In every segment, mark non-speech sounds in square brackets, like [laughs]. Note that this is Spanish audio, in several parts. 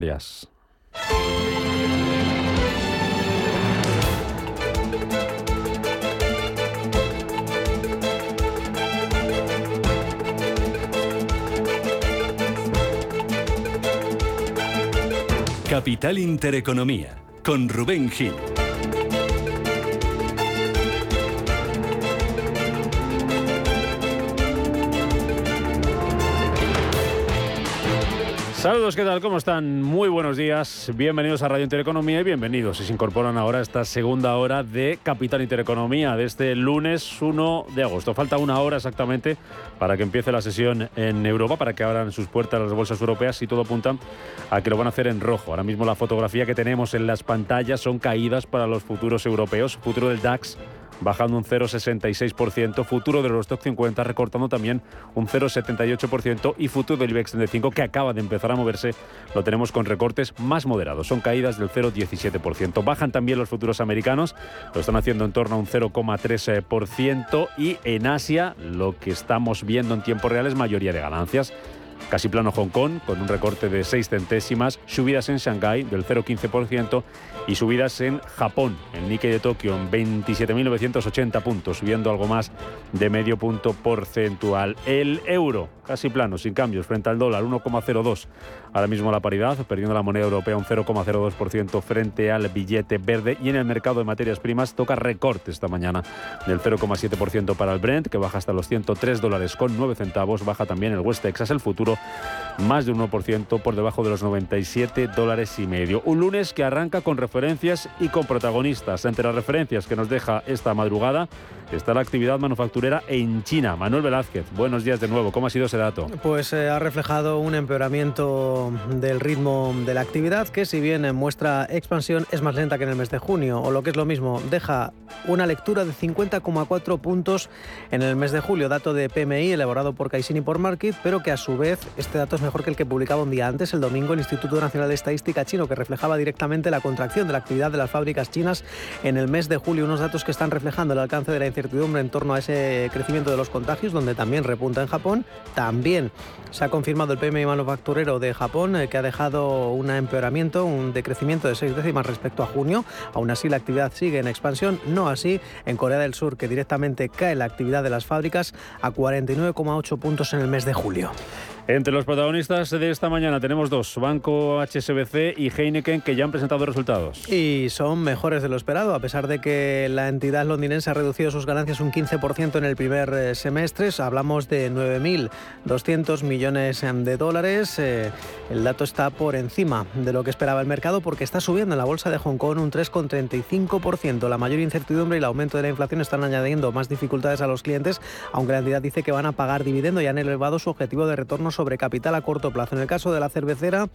Días. Capital Intereconomía, con Rubén Gil. Saludos, ¿qué tal? ¿Cómo están? Muy buenos días. Bienvenidos a Radio Intereconomía y bienvenidos. Si se incorporan ahora a esta segunda hora de Capital Intereconomía de este lunes 1 de agosto. Falta una hora exactamente para que empiece la sesión en Europa, para que abran sus puertas las bolsas europeas y todo apunta a que lo van a hacer en rojo. Ahora mismo la fotografía que tenemos en las pantallas son caídas para los futuros europeos. Futuro del DAX bajando un 0,66%, futuro de los Stock 50 recortando también un 0,78% y futuro del IBEX 35 que acaba de empezar a moverse lo tenemos con recortes más moderados, son caídas del 0,17%. Bajan también los futuros americanos, lo están haciendo en torno a un 0,3% y en Asia lo que estamos viendo en tiempo real es mayoría de ganancias. Casi plano Hong Kong, con un recorte de 6 centésimas, subidas en Shanghái del 0,15% y subidas en Japón, el Nikkei de Tokio en 27.980 puntos, subiendo algo más de medio punto porcentual. El euro, casi plano, sin cambios, frente al dólar, 1,02. Ahora mismo la paridad, perdiendo la moneda europea un 0,02% frente al billete verde. Y en el mercado de materias primas toca recorte esta mañana del 0,7% para el Brent, que baja hasta los 103 dólares con 9 centavos. Baja también el West Texas, el futuro, más de un 1% por debajo de los 97 dólares y medio. Un lunes que arranca con referencias y con protagonistas. Entre las referencias que nos deja esta madrugada está la actividad manufacturera en China. Manuel Velázquez, buenos días de nuevo. ¿Cómo ha sido ese dato? Pues eh, ha reflejado un empeoramiento del ritmo de la actividad que si bien muestra expansión es más lenta que en el mes de junio o lo que es lo mismo, deja una lectura de 50,4 puntos en el mes de julio, dato de PMI elaborado por Caixin y por Market, pero que a su vez este dato es mejor que el que publicaba un día antes, el domingo, el Instituto Nacional de Estadística chino, que reflejaba directamente la contracción de la actividad de las fábricas chinas en el mes de julio, unos datos que están reflejando el alcance de la incertidumbre en torno a ese crecimiento de los contagios, donde también repunta en Japón, se ha confirmado el PMI manufacturero de Japón, eh, que ha dejado un empeoramiento, un decrecimiento de seis décimas respecto a junio. Aún así, la actividad sigue en expansión, no así en Corea del Sur, que directamente cae la actividad de las fábricas a 49,8 puntos en el mes de julio. Entre los protagonistas de esta mañana tenemos dos, Banco HSBC y Heineken, que ya han presentado resultados. Y son mejores de lo esperado, a pesar de que la entidad londinense ha reducido sus ganancias un 15% en el primer eh, semestre. Hablamos de 9.200 millones de dólares. Eh, el dato está por encima de lo que esperaba el mercado porque está subiendo en la bolsa de Hong Kong un 3,35%. La mayor incertidumbre y el aumento de la inflación están añadiendo más dificultades a los clientes, aunque la entidad dice que van a pagar dividendo y han elevado su objetivo de retorno sobre capital a corto plazo. En el caso de la cervecera,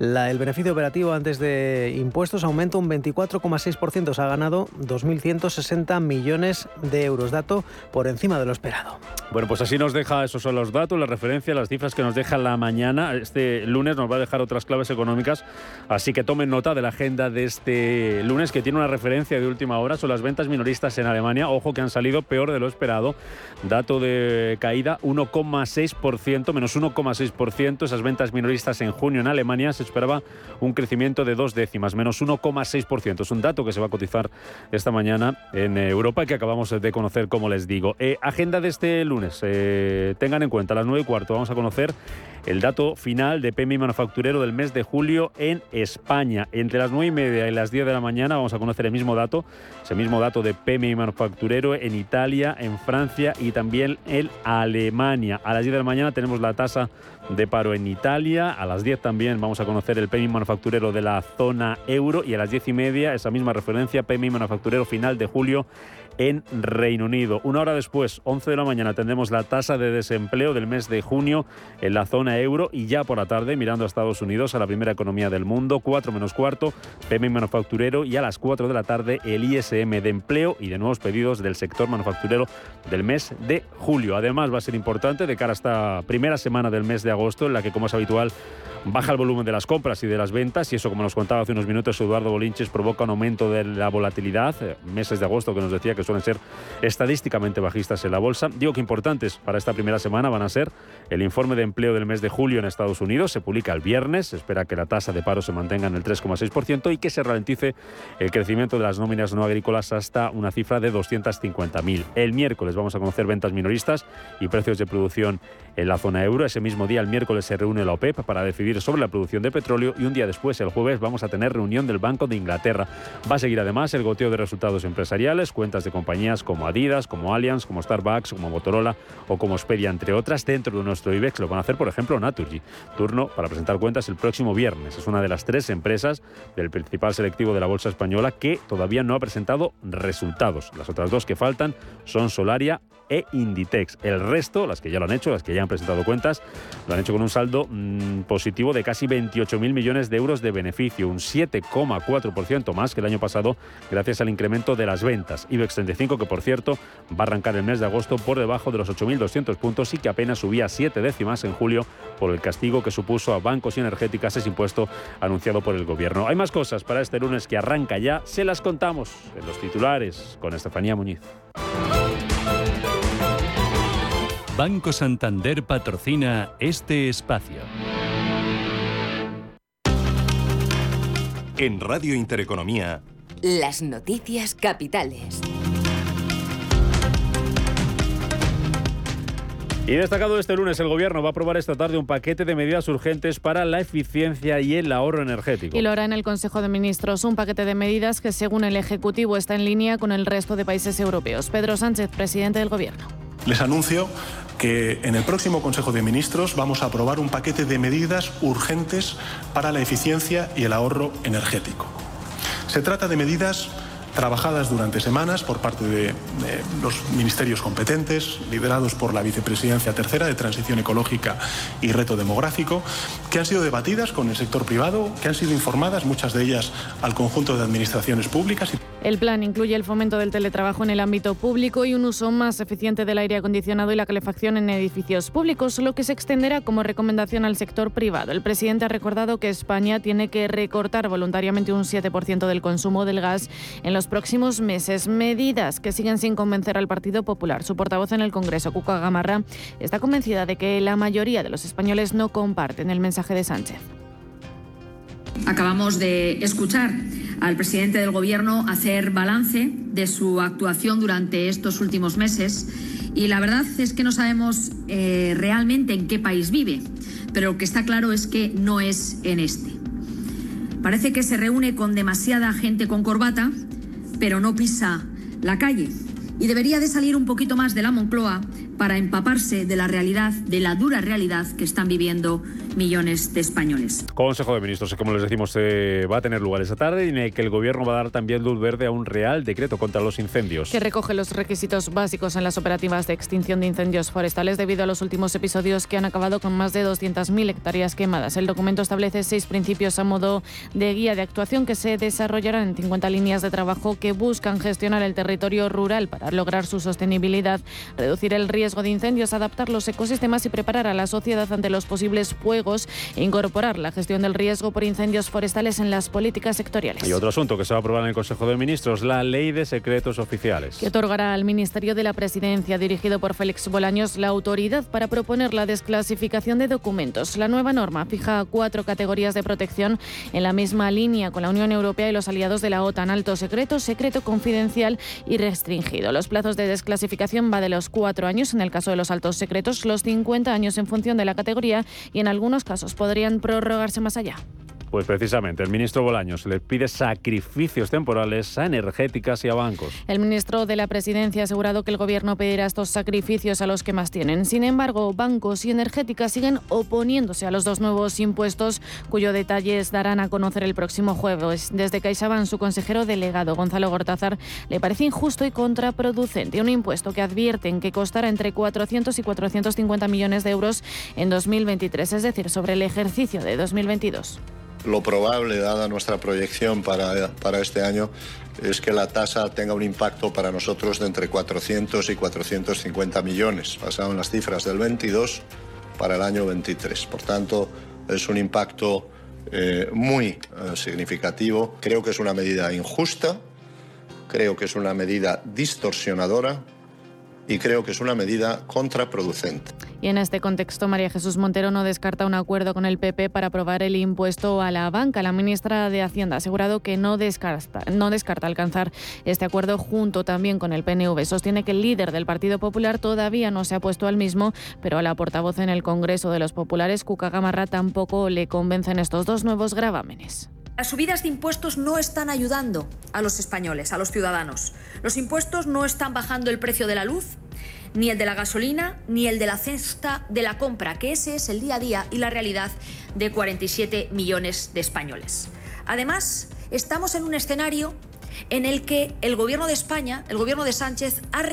el beneficio operativo antes de impuestos aumenta un 24,6%. Se ha ganado 2.160 millones de euros, dato por encima de lo esperado. Bueno, pues así nos deja, esos son los datos, las referencias, las cifras que nos deja la mañana. Este lunes nos va a dejar otras claves económicas, así que tomen nota de la agenda de este lunes que tiene una referencia de última hora, son las ventas minoristas en Alemania. Ojo que han salido peor de lo esperado. Dato de caída 1,6%, menos 1,6%. Esas ventas minoristas en junio en Alemania se esperaba un crecimiento de dos décimas, menos 1,6%. Es un dato que se va a cotizar esta mañana en Europa y que acabamos de conocer, como les digo. Eh, agenda de este lunes. Eh, tengan en cuenta, a las 9 y cuarto vamos a conocer el dato final de PMI manufacturero del mes de julio en España. Entre las 9 y media y las 10 de la mañana vamos a conocer el mismo dato, ese mismo dato de PMI manufacturero en Italia, en Francia y también en Alemania. A las 10 de la mañana tenemos la tasa de paro en Italia. A las 10 también vamos a conocer el PMI manufacturero de la zona euro y a las 10 y media esa misma referencia PMI manufacturero final de julio en Reino Unido. Una hora después, 11 de la mañana, tendremos la tasa de desempleo del mes de junio en la zona euro y ya por la tarde, mirando a Estados Unidos, a la primera economía del mundo, 4 menos cuarto, PMI manufacturero y a las 4 de la tarde el ISM de empleo y de nuevos pedidos del sector manufacturero del mes de julio. Además, va a ser importante de cara a esta primera semana del mes de agosto, en la que, como es habitual, Baja el volumen de las compras y de las ventas y eso, como nos contaba hace unos minutos Eduardo Bolinches, provoca un aumento de la volatilidad. Eh, meses de agosto que nos decía que suelen ser estadísticamente bajistas en la bolsa. Digo que importantes para esta primera semana van a ser el informe de empleo del mes de julio en Estados Unidos. Se publica el viernes. Se espera que la tasa de paro se mantenga en el 3,6% y que se ralentice el crecimiento de las nóminas no agrícolas hasta una cifra de 250.000. El miércoles vamos a conocer ventas minoristas y precios de producción en la zona euro. Ese mismo día, el miércoles, se reúne la OPEP para decidir sobre la producción de petróleo y un día después, el jueves, vamos a tener reunión del Banco de Inglaterra. Va a seguir además el goteo de resultados empresariales, cuentas de compañías como Adidas, como Allianz, como Starbucks, como Motorola o como Expedia, entre otras, dentro de nuestro IBEX. Lo van a hacer, por ejemplo, Naturgy. Turno para presentar cuentas el próximo viernes. Es una de las tres empresas del principal selectivo de la Bolsa Española que todavía no ha presentado resultados. Las otras dos que faltan son Solaria e Inditex. El resto, las que ya lo han hecho, las que ya han presentado cuentas, lo han hecho con un saldo mm, positivo de casi 28.000 millones de euros de beneficio, un 7,4% más que el año pasado gracias al incremento de las ventas. IBEX 35, que por cierto va a arrancar el mes de agosto por debajo de los 8.200 puntos y que apenas subía 7 décimas en julio por el castigo que supuso a bancos y energéticas ese impuesto anunciado por el gobierno. Hay más cosas para este lunes que arranca ya, se las contamos en los titulares con Estefanía Muñiz. Banco Santander patrocina este espacio. En Radio Intereconomía. Las noticias capitales. Y destacado este lunes, el Gobierno va a aprobar esta tarde un paquete de medidas urgentes para la eficiencia y el ahorro energético. Y lo hará en el Consejo de Ministros, un paquete de medidas que, según el Ejecutivo, está en línea con el resto de países europeos. Pedro Sánchez, presidente del Gobierno. Les anuncio que en el próximo Consejo de Ministros vamos a aprobar un paquete de medidas urgentes para la eficiencia y el ahorro energético. Se trata de medidas trabajadas durante semanas por parte de, los ministerios competentes, liderados por la Vicepresidencia Tercera de Transición Ecológica y Reto Demográfico, que han sido debatidas con el sector privado, que han sido informadas, muchas de ellas al conjunto de administraciones públicas. El plan incluye el fomento del teletrabajo en el ámbito público y un uso más eficiente del aire acondicionado y la calefacción en edificios públicos, lo que se extenderá como recomendación al sector privado. El presidente ha recordado que España tiene que recortar voluntariamente un 7% del consumo del gas en los próximos meses. Medidas que siguen sin convencer al Partido Popular. Su portavoz en el Congreso, Cuca Gamarra, está convencida de que la mayoría de los españoles no comparten el mensaje de Sánchez. Acabamos de escuchar al presidente del Gobierno hacer balance de su actuación durante estos últimos meses y la verdad es que no sabemos eh, realmente en qué país vive, pero lo que está claro es que no es en este. Parece que se reúne con demasiada gente con corbata, pero no pisa la calle. Y debería de salir un poquito más de la Moncloa para empaparse de la realidad, de la dura realidad que están viviendo millones de españoles. Consejo de Ministros, como les decimos, va a tener lugar esta tarde y en el que el Gobierno va a dar también luz verde a un real decreto contra los incendios. Que recoge los requisitos básicos en las operativas de extinción de incendios forestales debido a los últimos episodios que han acabado con más de 200.000 hectáreas quemadas. El documento establece seis principios a modo de guía de actuación que se desarrollarán en 50 líneas de trabajo que buscan gestionar el territorio rural para lograr su sostenibilidad, reducir el riesgo de incendios, adaptar los ecosistemas y preparar a la sociedad ante los posibles fuegos e incorporar la gestión del riesgo por incendios forestales en las políticas sectoriales. Y otro asunto que se va a aprobar en el Consejo de Ministros, la Ley de Secretos Oficiales. Que otorgará al Ministerio de la Presidencia, dirigido por Félix Bolaños, la autoridad para proponer la desclasificación de documentos. La nueva norma fija cuatro categorías de protección en la misma línea con la Unión Europea y los aliados de la OTAN, alto secreto, secreto confidencial y restringido. Los plazos de desclasificación va de los cuatro años en el caso de los altos secretos, los 50 años en función de la categoría y en algunos casos podrían prorrogarse más allá. Pues precisamente, el ministro Bolaños le pide sacrificios temporales a energéticas y a bancos. El ministro de la Presidencia ha asegurado que el Gobierno pedirá estos sacrificios a los que más tienen. Sin embargo, bancos y energéticas siguen oponiéndose a los dos nuevos impuestos, cuyo detalles darán a conocer el próximo jueves. Desde CaixaBank, su consejero delegado, Gonzalo Gortázar, le parece injusto y contraproducente un impuesto que advierten que costará entre 400 y 450 millones de euros en 2023, es decir, sobre el ejercicio de 2022 lo probable, dada nuestra proyección para, para este año, es que la tasa tenga un impacto para nosotros de entre 400 y 450 millones, basado en las cifras del 22 para el año 23. Por tanto, es un impacto eh, muy eh, significativo. Creo que es una medida injusta, creo que es una medida distorsionadora y creo que es una medida contraproducente. Y en este contexto, María Jesús Montero no descarta un acuerdo con el PP para aprobar el impuesto a la banca. La ministra de Hacienda ha asegurado que no descarta, no descarta alcanzar este acuerdo junto también con el PNV. Sostiene que el líder del Partido Popular todavía no se ha puesto al mismo, pero a la portavoz en el Congreso de los Populares, Cuca Gamarra, tampoco le convencen estos dos nuevos gravámenes. Las subidas de impuestos no están ayudando a los españoles, a los ciudadanos. Los impuestos no están bajando el precio de la luz, ni el de la gasolina, ni el de la cesta de la compra, que ese es el día a día y la realidad de 47 millones de españoles. Además, estamos en un escenario en el que el gobierno de España, el gobierno de Sánchez, ha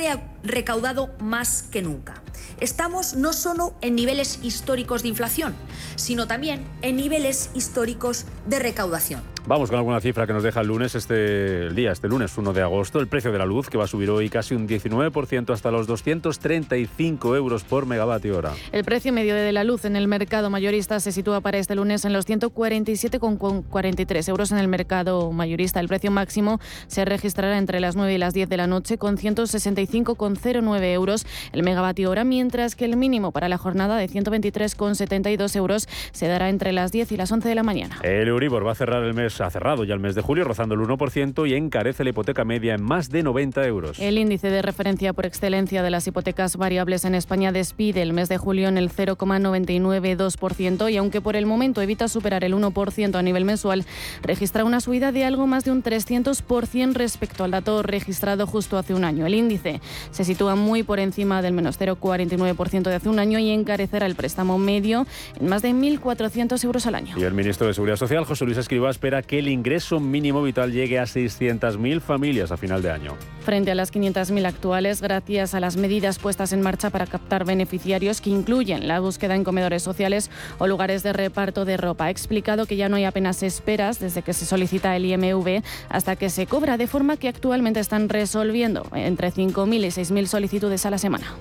recaudado más que nunca. Estamos no solo en niveles históricos de inflación, sino también en niveles históricos de recaudación. Vamos con alguna cifra que nos deja el lunes, este día, este lunes 1 de agosto. El precio de la luz que va a subir hoy casi un 19% hasta los 235 euros por megavatio hora. El precio medio de la luz en el mercado mayorista se sitúa para este lunes en los 147,43 euros en el mercado mayorista. El precio máximo se registrará entre las 9 y las 10 de la noche con 165,09 euros el megavatio hora, mientras que el mínimo para la jornada de 123,72 euros se dará entre las 10 y las 11 de la mañana. El Euribor va a cerrar el mes ha cerrado ya el mes de julio, rozando el 1% y encarece la hipoteca media en más de 90 euros. El índice de referencia por excelencia de las hipotecas variables en España despide el mes de julio en el 0,992% y aunque por el momento evita superar el 1% a nivel mensual, registra una subida de algo más de un 300% respecto al dato registrado justo hace un año. El índice se sitúa muy por encima del menos 0,49% de hace un año y encarecerá el préstamo medio en más de 1.400 euros al año. Y el ministro de Seguridad Social, José Luis Escrivá, espera que el ingreso mínimo vital llegue a 600.000 familias a final de año. Frente a las 500.000 actuales, gracias a las medidas puestas en marcha para captar beneficiarios que incluyen la búsqueda en comedores sociales o lugares de reparto de ropa. Ha explicado que ya no hay apenas esperas desde que se solicita el IMV hasta que se cobra, de forma que actualmente están resolviendo entre 5.000 y 6.000 solicitudes a la semana.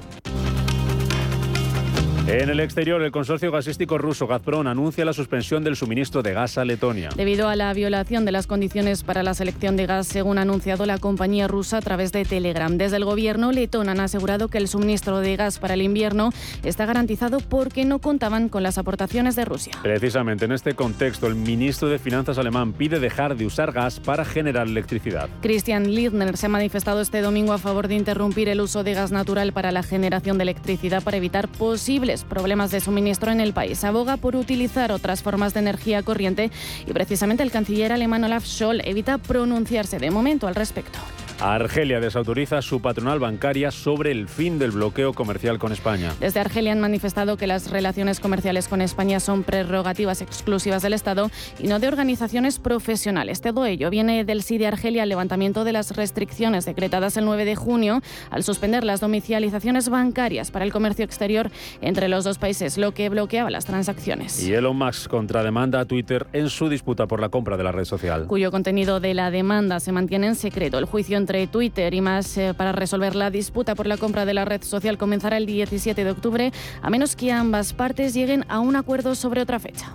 En el exterior, el consorcio gasístico ruso Gazprom anuncia la suspensión del suministro de gas a Letonia. Debido a la violación de las condiciones para la selección de gas, según ha anunciado la compañía rusa a través de Telegram. Desde el gobierno letón han asegurado que el suministro de gas para el invierno está garantizado porque no contaban con las aportaciones de Rusia. Precisamente en este contexto, el ministro de Finanzas alemán pide dejar de usar gas para generar electricidad. Christian Lindner se ha manifestado este domingo a favor de interrumpir el uso de gas natural para la generación de electricidad para evitar posibles problemas de suministro en el país. Aboga por utilizar otras formas de energía corriente y precisamente el canciller alemán Olaf Scholz evita pronunciarse de momento al respecto. Argelia desautoriza su patronal bancaria sobre el fin del bloqueo comercial con España. Desde Argelia han manifestado que las relaciones comerciales con España son prerrogativas exclusivas del Estado y no de organizaciones profesionales. Todo ello viene del sí de Argelia al levantamiento de las restricciones decretadas el 9 de junio al suspender las domicilizaciones bancarias para el comercio exterior entre los dos países, lo que bloqueaba las transacciones. Y Elon Musk contrademanda a Twitter en su disputa por la compra de la red social. Cuyo contenido de la demanda se mantiene en secreto. El juicio entre entre Twitter y más eh, para resolver la disputa por la compra de la red social comenzará el 17 de octubre, a menos que ambas partes lleguen a un acuerdo sobre otra fecha.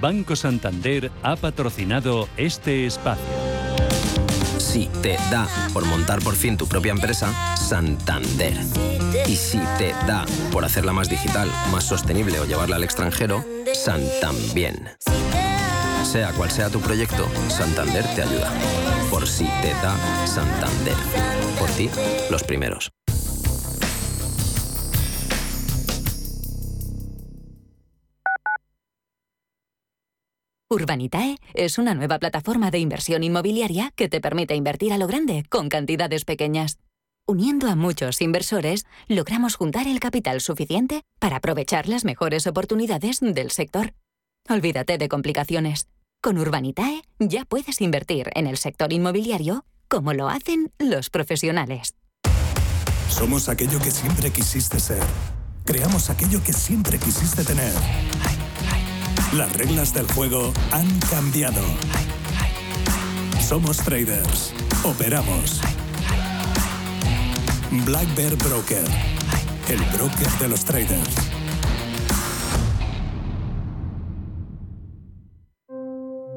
Banco Santander ha patrocinado este espacio. Si te da por montar por fin tu propia empresa, Santander. Y si te da por hacerla más digital, más sostenible o llevarla al extranjero, Santambién. Sea cual sea tu proyecto, Santander te ayuda. Por si te da Santander. Por ti, los primeros. Urbanitae es una nueva plataforma de inversión inmobiliaria que te permite invertir a lo grande con cantidades pequeñas. Uniendo a muchos inversores, logramos juntar el capital suficiente para aprovechar las mejores oportunidades del sector. Olvídate de complicaciones. Con Urbanitae ya puedes invertir en el sector inmobiliario como lo hacen los profesionales. Somos aquello que siempre quisiste ser. Creamos aquello que siempre quisiste tener. Las reglas del juego han cambiado. Somos traders. Operamos. Black Bear Broker. El broker de los traders.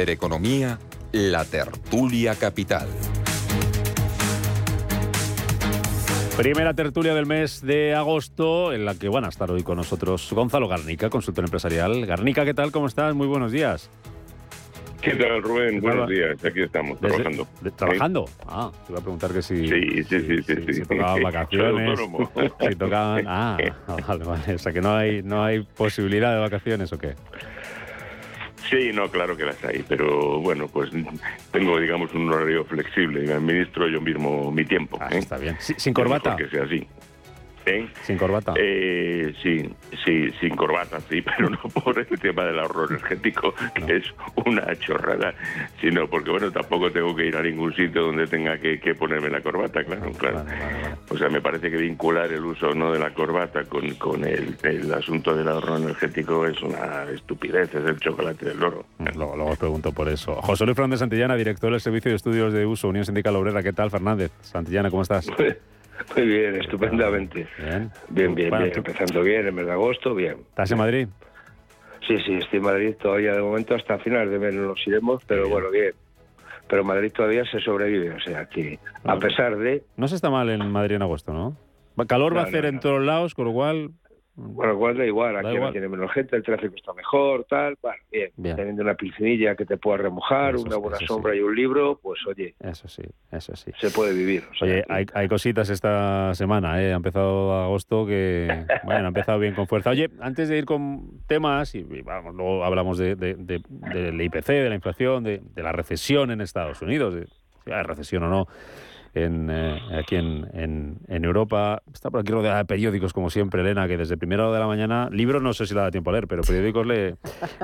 Intereconomía, la tertulia capital. Primera tertulia del mes de agosto, en la que van a estar hoy con nosotros Gonzalo Garnica, consultor empresarial. Garnica, ¿qué tal? ¿Cómo estás? Muy buenos días. ¿Qué tal, Rubén? Buenos días. Aquí estamos, Desde- trabajando. ¿Trabajando? Ah, te iba a preguntar que si, Sí, sí, sí, sí. sí, si tocaban [laughs] vacaciones. si tocaban... Ah, [laughs] vale, vale. O sea, que no hay, no hay posibilidad de vacaciones o qué. Sí, no, claro que las hay, pero bueno, pues tengo, digamos, un horario flexible. Me administro yo mismo mi tiempo. Ah, ¿eh? está bien. Sin corbata. que sea así. ¿Eh? Sin corbata. Eh, sí, sí, sin corbata, sí, [laughs] pero no por el tema del ahorro energético, que es una chorrada, sino porque, bueno, tampoco tengo que ir a ningún sitio donde tenga que, que ponerme la corbata, claro, claro. O sea, me parece que vincular el uso no de la corbata con, con el, el asunto del ahorro energético es una estupidez, es el chocolate del loro. Luego, luego os pregunto por eso. José Luis Fernández Santillana, director del Servicio de Estudios de Uso, Unión Sindical Obrera. ¿Qué tal, Fernández? Santillana, ¿cómo estás? [laughs] [laughs] Muy bien, estupendamente. Bien. Bien, bien, Bueno, bien. tú- Empezando bien, el mes de agosto, bien. ¿Estás en Madrid? Sí, sí, estoy en Madrid todavía de momento hasta finales de mes no nos iremos, pero bueno, bien. Pero Madrid todavía se sobrevive, o sea que a pesar de, No se está mal en Madrid en agosto, ¿no? Calor va a hacer no, en todos lados, con lo cual... bueno, igual da igual, aquí no tiene menos gente, el tráfico está mejor, tal, bueno, bien. Bien. Teniendo una piscinilla que te pueda remojar, Eso una buena sombra y un libro, pues oye, Eso sí, eso sí. se puede vivir. o sea Oye, hay, hay cositas esta semana, ¿eh? Ha empezado agosto que, bueno, ha empezado bien con fuerza. Oye, antes de ir con temas, y, y vamos, luego hablamos de, de- de- del IPC, de la inflación, de, de la recesión en Estados Unidos, de si hay recesión o no en, eh, aquí en, en- en Europa. Está por aquí rodeada de periódicos, como siempre, Elena, que desde primera hora de la mañana, libros no sé si le da tiempo a leer, pero periódicos le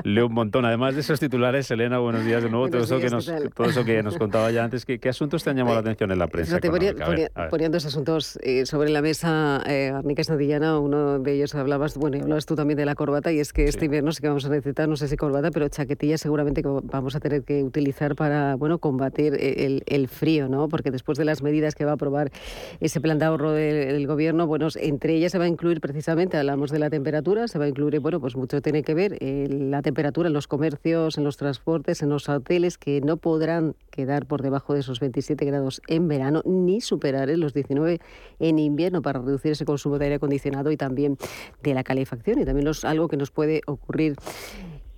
leo un montón. Además de esos titulares, Elena, buenos días de nuevo. Todo Buenos eso, que días, nos, todo eso que nos contaba ya antes, ¿qué, qué asuntos te han llamado la atención en la prensa? Fíjate, ponía- económica? A ver, ponía- a ver. ponían dos asuntos eh, sobre la mesa, eh, Arnica Santillana, uno de ellos hablabas, bueno, y hablabas tú también de la corbata, y es que este invierno sí que vamos a necesitar, no sé si corbata, pero chaquetilla seguramente que vamos a tener que utilizar para, bueno, combatir eh, el, el frío, ¿no? Porque después de las medidas que va a aprobar ese plan de ahorro del, gobierno, bueno, entre ellas se va a incluir precisamente, hablamos de la temperatura, se va a incluir, bueno, pues mucho tiene que ver eh, la temperatura en los comercios, en los transportes, en los hoteles, que no podrán quedar por debajo de esos 27 grados en verano, ni superar eh, los 19 en invierno para reducir ese consumo de aire acondicionado y también de la calefacción. Y también es algo que nos puede ocurrir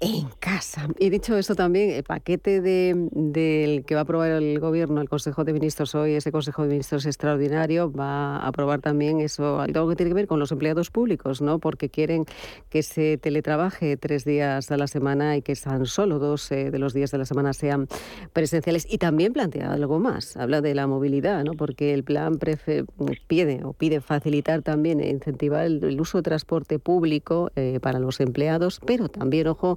en casa. Y dicho esto también, el paquete de- del que va a aprobar el Gobierno, el Consejo de Ministros hoy, ese Consejo de Ministros extraordinario, va a aprobar también eso, algo que tiene que ver con los empleados públicos, ¿no? Porque quieren que se teletrabaje tres días a la semana y que tan solo dos eh, de los días de la semana sean presenciales. Y también plantea algo más, habla de la movilidad, ¿no? Porque el plan prefe- pide o pide facilitar también e incentivar el, el uso de transporte público eh, para los empleados, pero también, ojo,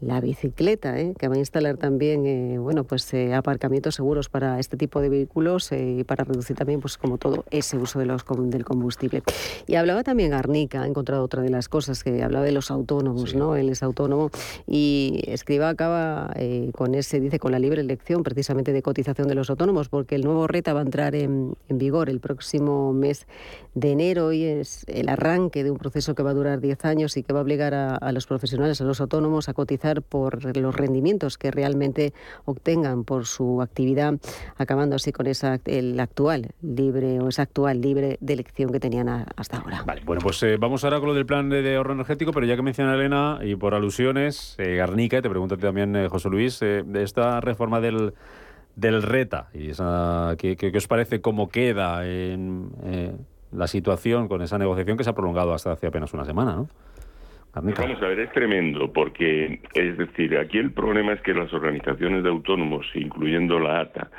la bicicleta, ¿eh? que va a instalar también eh, bueno, pues, eh, aparcamientos seguros para este tipo de vehículos y para reducir también, pues como todo, ese uso de los, del combustible. Y hablaba también Arnica, ha encontrado otra de las cosas, que hablaba de los autónomos, ¿no? Él es autónomo y escriba acaba con ese, dice, con la libre elección precisamente de cotización de los autónomos, porque el nuevo RETA va a entrar en, en vigor el próximo mes de enero y es el arranque de un proceso que va a durar 10 años y que va a obligar a, a los profesionales, a los autónomos, a cotizar por los rendimientos que realmente obtengan por su actividad, acabando así con esa el actual libre o esa actual libre de elección que tenían hasta ahora. Vale, bueno, pues eh, vamos ahora con lo del plan de, ahorro energético, pero ya que menciona Elena y por alusiones, eh, Garnica, te pregunto también, eh, José Luis, esta reforma del del RETA y esa, ¿qué, qué, os parece cómo queda en la situación con esa negociación que se ha prolongado hasta hace apenas una semana, ¿no? Vamos a ver, es tremendo, porque es decir, aquí el problema es que las organizaciones de autónomos, incluyendo la ATA,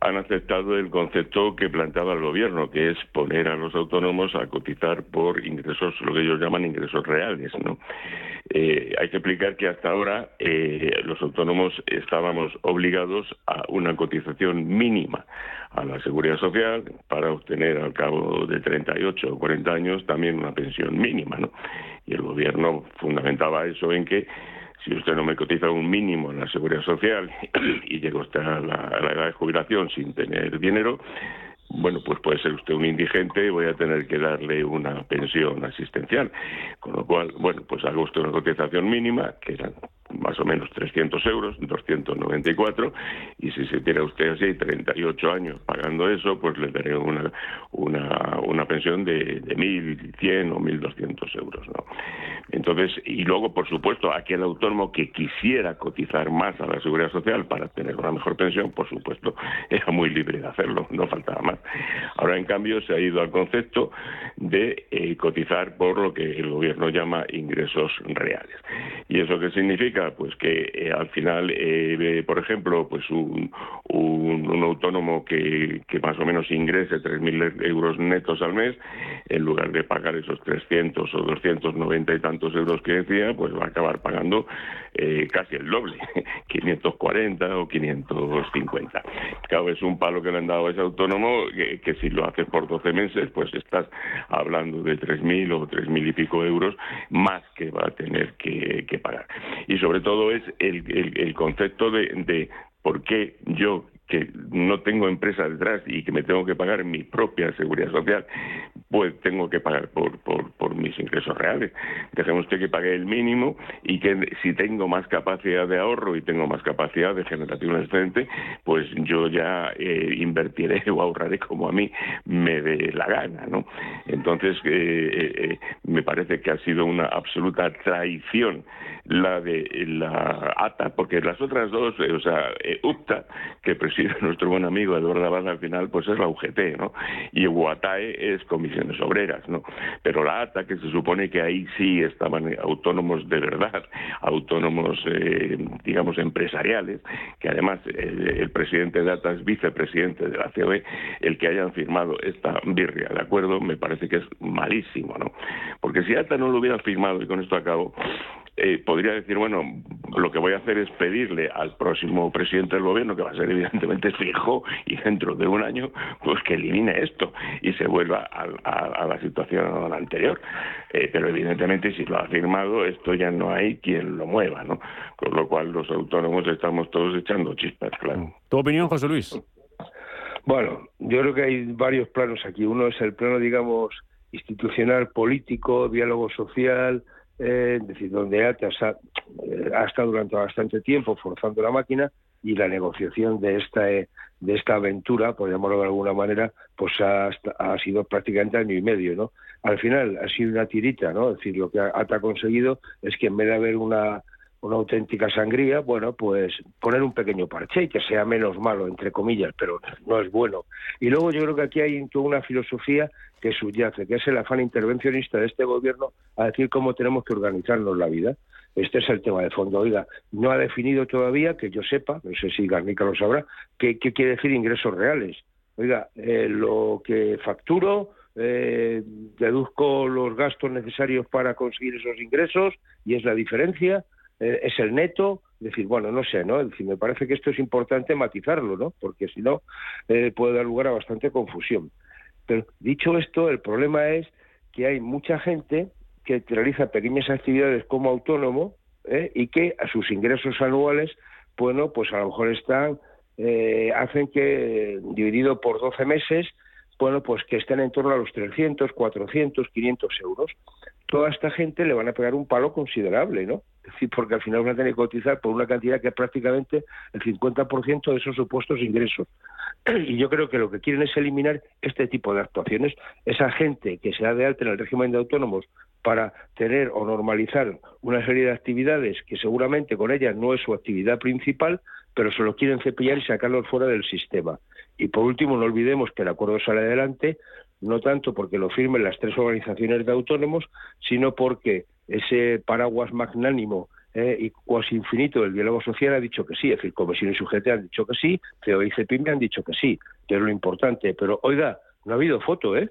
han aceptado el concepto que planteaba el gobierno, que es poner a los autónomos a cotizar por ingresos, lo que ellos llaman ingresos reales. ¿no? Eh, hay que explicar que hasta ahora eh, los autónomos estábamos obligados a una cotización mínima a la seguridad social para obtener al cabo de 38 o 40 años también una pensión mínima. ¿no? Y el gobierno fundamentaba eso en que si usted no me cotiza un mínimo en la seguridad social [clears throat] y llega usted a la, edad de jubilación sin tener dinero, bueno, pues puede ser usted un indigente y voy a tener que darle una pensión asistencial. Con lo cual, bueno, pues haga usted una cotización mínima, que eran más o menos 300 euros, 294, y si se tiene usted así 38 años pagando eso, pues le daré una, una, una pensión de, de 1.100 o 1.200 euros. ¿no? Entonces, y luego, por supuesto, aquel autónomo que quisiera cotizar más a la seguridad social para tener una mejor pensión, por supuesto, [laughs] era muy libre de hacerlo, no faltaba más. Ahora, en cambio, se ha ido al concepto de eh, cotizar por lo que el gobierno llama ingresos reales. ¿Y eso qué significa? Pues que eh, al final, eh, por ejemplo, pues un, un, autónomo que, que, más o menos ingrese 3.000 euros netos al mes, en lugar de pagar esos 300 o 290 y tantos euros que decía, pues va a acabar pagando eh, casi el doble, [laughs] 540 o 550. Claro, es un palo que le han dado a ese autónomo que, si lo haces por 12 meses, pues estás hablando de 3.000 o 3.000 y pico euros más que va a tener que, pagar. Y sobre todo es el, el, concepto de, de por qué yo que no tengo empresa detrás y que me tengo que pagar mi propia seguridad social, pues tengo que pagar por, por, mis ingresos reales. Dejemos que pague el mínimo y que si tengo más capacidad de ahorro y tengo más capacidad de generación excedente, pues yo ya eh, invertiré [laughs] o ahorraré como a mí me dé la gana, ¿no? Entonces, eh, eh, me parece que ha sido una absoluta traición la de la ATA, porque las otras dos, o sea, UPTA, que preside [laughs] nuestro buen amigo Eduardo Abad al final, pues es la UGT, ¿no? Y UATAE es Comisiones Obreras, ¿no? Pero la ATA, que se supone que ahí sí estaban autónomos de verdad, autónomos, eh, digamos, empresariales, que además el presidente de ATA es vicepresidente de la COE, el que hayan firmado esta birria de acuerdo me parece que es malísimo, ¿no? Porque si ATA no lo hubiera firmado, y con esto acabo, eh, podría decir, bueno, lo que voy a hacer es pedirle al próximo presidente del gobierno, que va a ser evidentemente fijo y dentro de un año, pues que elimine esto y se vuelva a, la situación anterior. Eh, pero evidentemente si lo ha firmado, esto ya no hay quien lo mueva, ¿no? Con lo cual los autónomos estamos todos echando chispas, claro. ¿Tu opinión, José Luis? Bueno, yo creo que hay varios planos aquí. Uno es el plano, digamos, institucional, político, diálogo social, eh, es decir, donde ATAS eh, ha, estado durante bastante tiempo forzando la máquina y la negociación de esta eh, de esta aventura, por llamarlo de alguna manera, pues ha, sido prácticamente año y medio, ¿no? Al final ha sido una tirita, ¿no? Es decir, lo que ATA ha conseguido es que en vez de haber una una auténtica sangría, bueno, pues poner un pequeño parche y que sea menos malo, entre comillas, pero no es bueno. Y luego yo creo que aquí hay toda una filosofía que subyace, que es el afán intervencionista de este gobierno a decir cómo tenemos que organizarnos la vida. Este es el tema de fondo. Oiga, no ha definido todavía, que yo sepa, no sé si Garnica lo sabrá, qué, quiere decir ingresos reales. Oiga, eh, lo que facturo, eh, deduzco los gastos necesarios para conseguir esos ingresos y es la diferencia eh, es el neto, decir, bueno, no sé, ¿no? Es decir, me parece que esto es importante matizarlo, ¿no? Porque si no, puede dar lugar a bastante confusión. Pero dicho esto, el problema es que hay mucha gente que realiza pequeñas actividades como autónomo ¿eh? y que a sus ingresos anuales, bueno, pues a lo mejor están, hacen que, dividido por 12 meses, bueno, pues que estén en torno a los 300, 400, 500 euros. Toda esta gente le van a pegar un palo considerable, ¿no? Es decir, porque al final van a tener que cotizar por una cantidad que es prácticamente el 50% de esos supuestos ingresos. [clears throat] Y yo creo que lo que quieren es eliminar este tipo de actuaciones. Esa gente que se da de alta en el régimen de autónomos para tener o normalizar una serie de actividades que seguramente con ellas no es su actividad principal, pero se lo quieren cepillar y sacarlos fuera del sistema. Y por último, no olvidemos que el acuerdo sale adelante, no tanto porque lo firmen las tres organizaciones de autónomos, sino porque ese paraguas magnánimo eh, y cuasi infinito del diálogo social ha dicho que sí, es decir, Comisión y Sujete han dicho que sí, CEO y CEPIME han dicho que sí, que es lo importante. Pero oiga, no ha habido foto, ¿eh?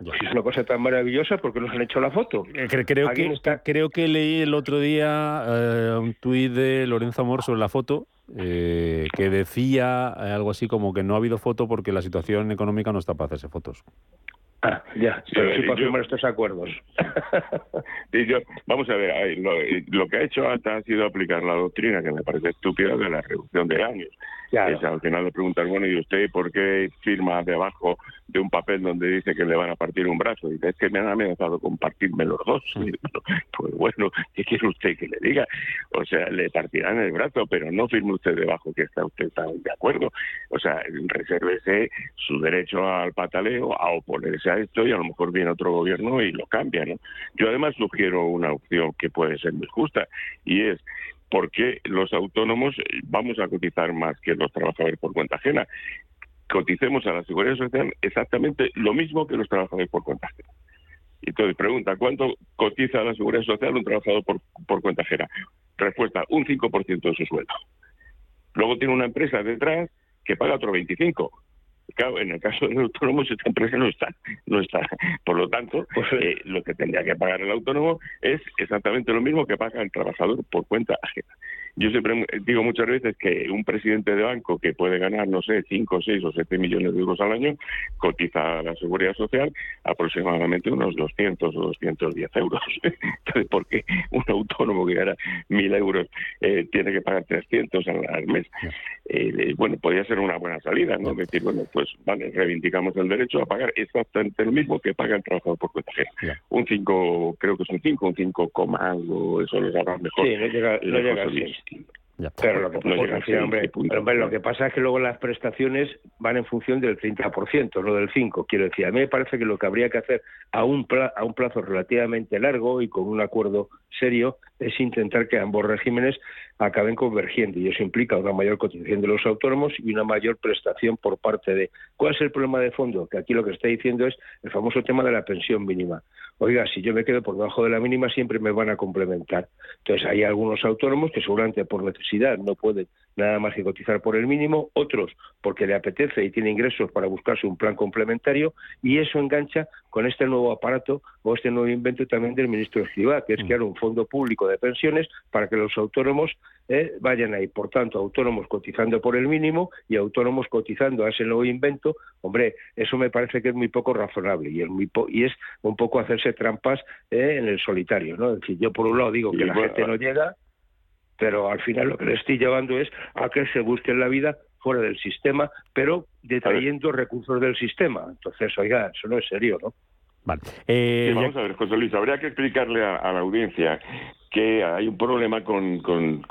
Si es una cosa tan maravillosa, ¿por qué nos han hecho la foto? Eh, creo, que, creo que leí el otro día eh, un tuit de Lorenzo Amor sobre la foto eh, que decía algo así como que no ha habido foto porque la situación económica no está para hacerse fotos. Ah, ya, pero sí, firmar estos acuerdos. [laughs] yo, vamos a ver, lo, que ha hecho hasta ha sido aplicar la doctrina, que me parece estúpida, de la reducción de años. Es, al final le preguntan, bueno, ¿y usted por qué firma debajo de un papel donde dice que le van a partir un brazo? Y dice, es que me han amenazado con partirme los dos. [laughs] pues bueno, ¿qué quiere usted que le diga? O sea, le partirán el brazo, pero no firme usted debajo que está usted de acuerdo. O sea, resérvese su derecho al pataleo, a oponerse a esto y a lo mejor viene otro gobierno y lo cambia, ¿no? Yo además sugiero una opción que puede ser muy justa y es porque los autónomos vamos a cotizar más que los trabajadores por cuenta ajena. Coticemos a la seguridad social exactamente lo mismo que los trabajadores por cuenta ajena. Entonces pregunta, ¿cuánto cotiza la seguridad social un trabajador por, por cuenta ajena? Respuesta, un 5% de su sueldo. Luego tiene una empresa detrás que paga otro 25%. En el caso de los autónomos esta empresa no está, no está. Por lo tanto, pues, eh, lo que tendría que pagar el autónomo es exactamente lo mismo que paga el trabajador por cuenta ajena. Yo siempre digo muchas veces que un presidente de banco que puede ganar, no sé, 5, 6 o 7 millones de euros al año, cotiza a la seguridad social aproximadamente unos 200 o 210 euros. [laughs] Entonces, ¿por qué un autónomo que gana 1.000 euros eh, tiene que pagar 300 al, mes? Eh, bueno, podría ser una buena salida, ¿no? Decir, bueno, pues vale, reivindicamos el derecho a pagar exactamente lo mismo que paga el trabajador por cuenta ajena. Un 5, creo que es un 5, un 5, algo, eso lo sabrá mejor. Sí, no llega, no llega asking. Pero lo que, lo que pasa es que luego las prestaciones van en función del 30%, no del 5%. Quiero decir, a mí me parece que lo que habría que hacer a un, a un plazo relativamente largo y con un acuerdo serio es intentar que ambos regímenes acaben convergiendo y eso implica una mayor cotización de los autónomos y una mayor prestación por parte de. ¿Cuál es el problema de fondo? Que aquí lo que está diciendo es el famoso tema de la pensión mínima. Oiga, si yo me quedo por debajo de la mínima siempre me van a complementar. Entonces hay algunos autónomos que seguramente por necesidad no pueden nada más que cotizar por el mínimo, otros porque le apetece y tiene ingresos para buscarse un plan complementario y eso engancha con este nuevo aparato o este nuevo invento también del ministro Escribá, que es mm. crear un fondo público de pensiones para que los autónomos eh, vayan ahí. Por tanto, autónomos cotizando por el mínimo y autónomos cotizando a ese nuevo invento, hombre, eso me parece que es muy poco razonable y es, muy y es un poco hacerse trampas eh, en el solitario. ¿no? Es decir, yo por un lado digo que la gente no llega pero al final lo que le estoy llevando es a que se busque la vida fuera del sistema, pero detrayendo recursos del sistema. Entonces, oiga, eso no es serio, ¿no? Vale. Eh, vamos a ver, José Luis, habría que explicarle a, la audiencia que hay un problema con, con,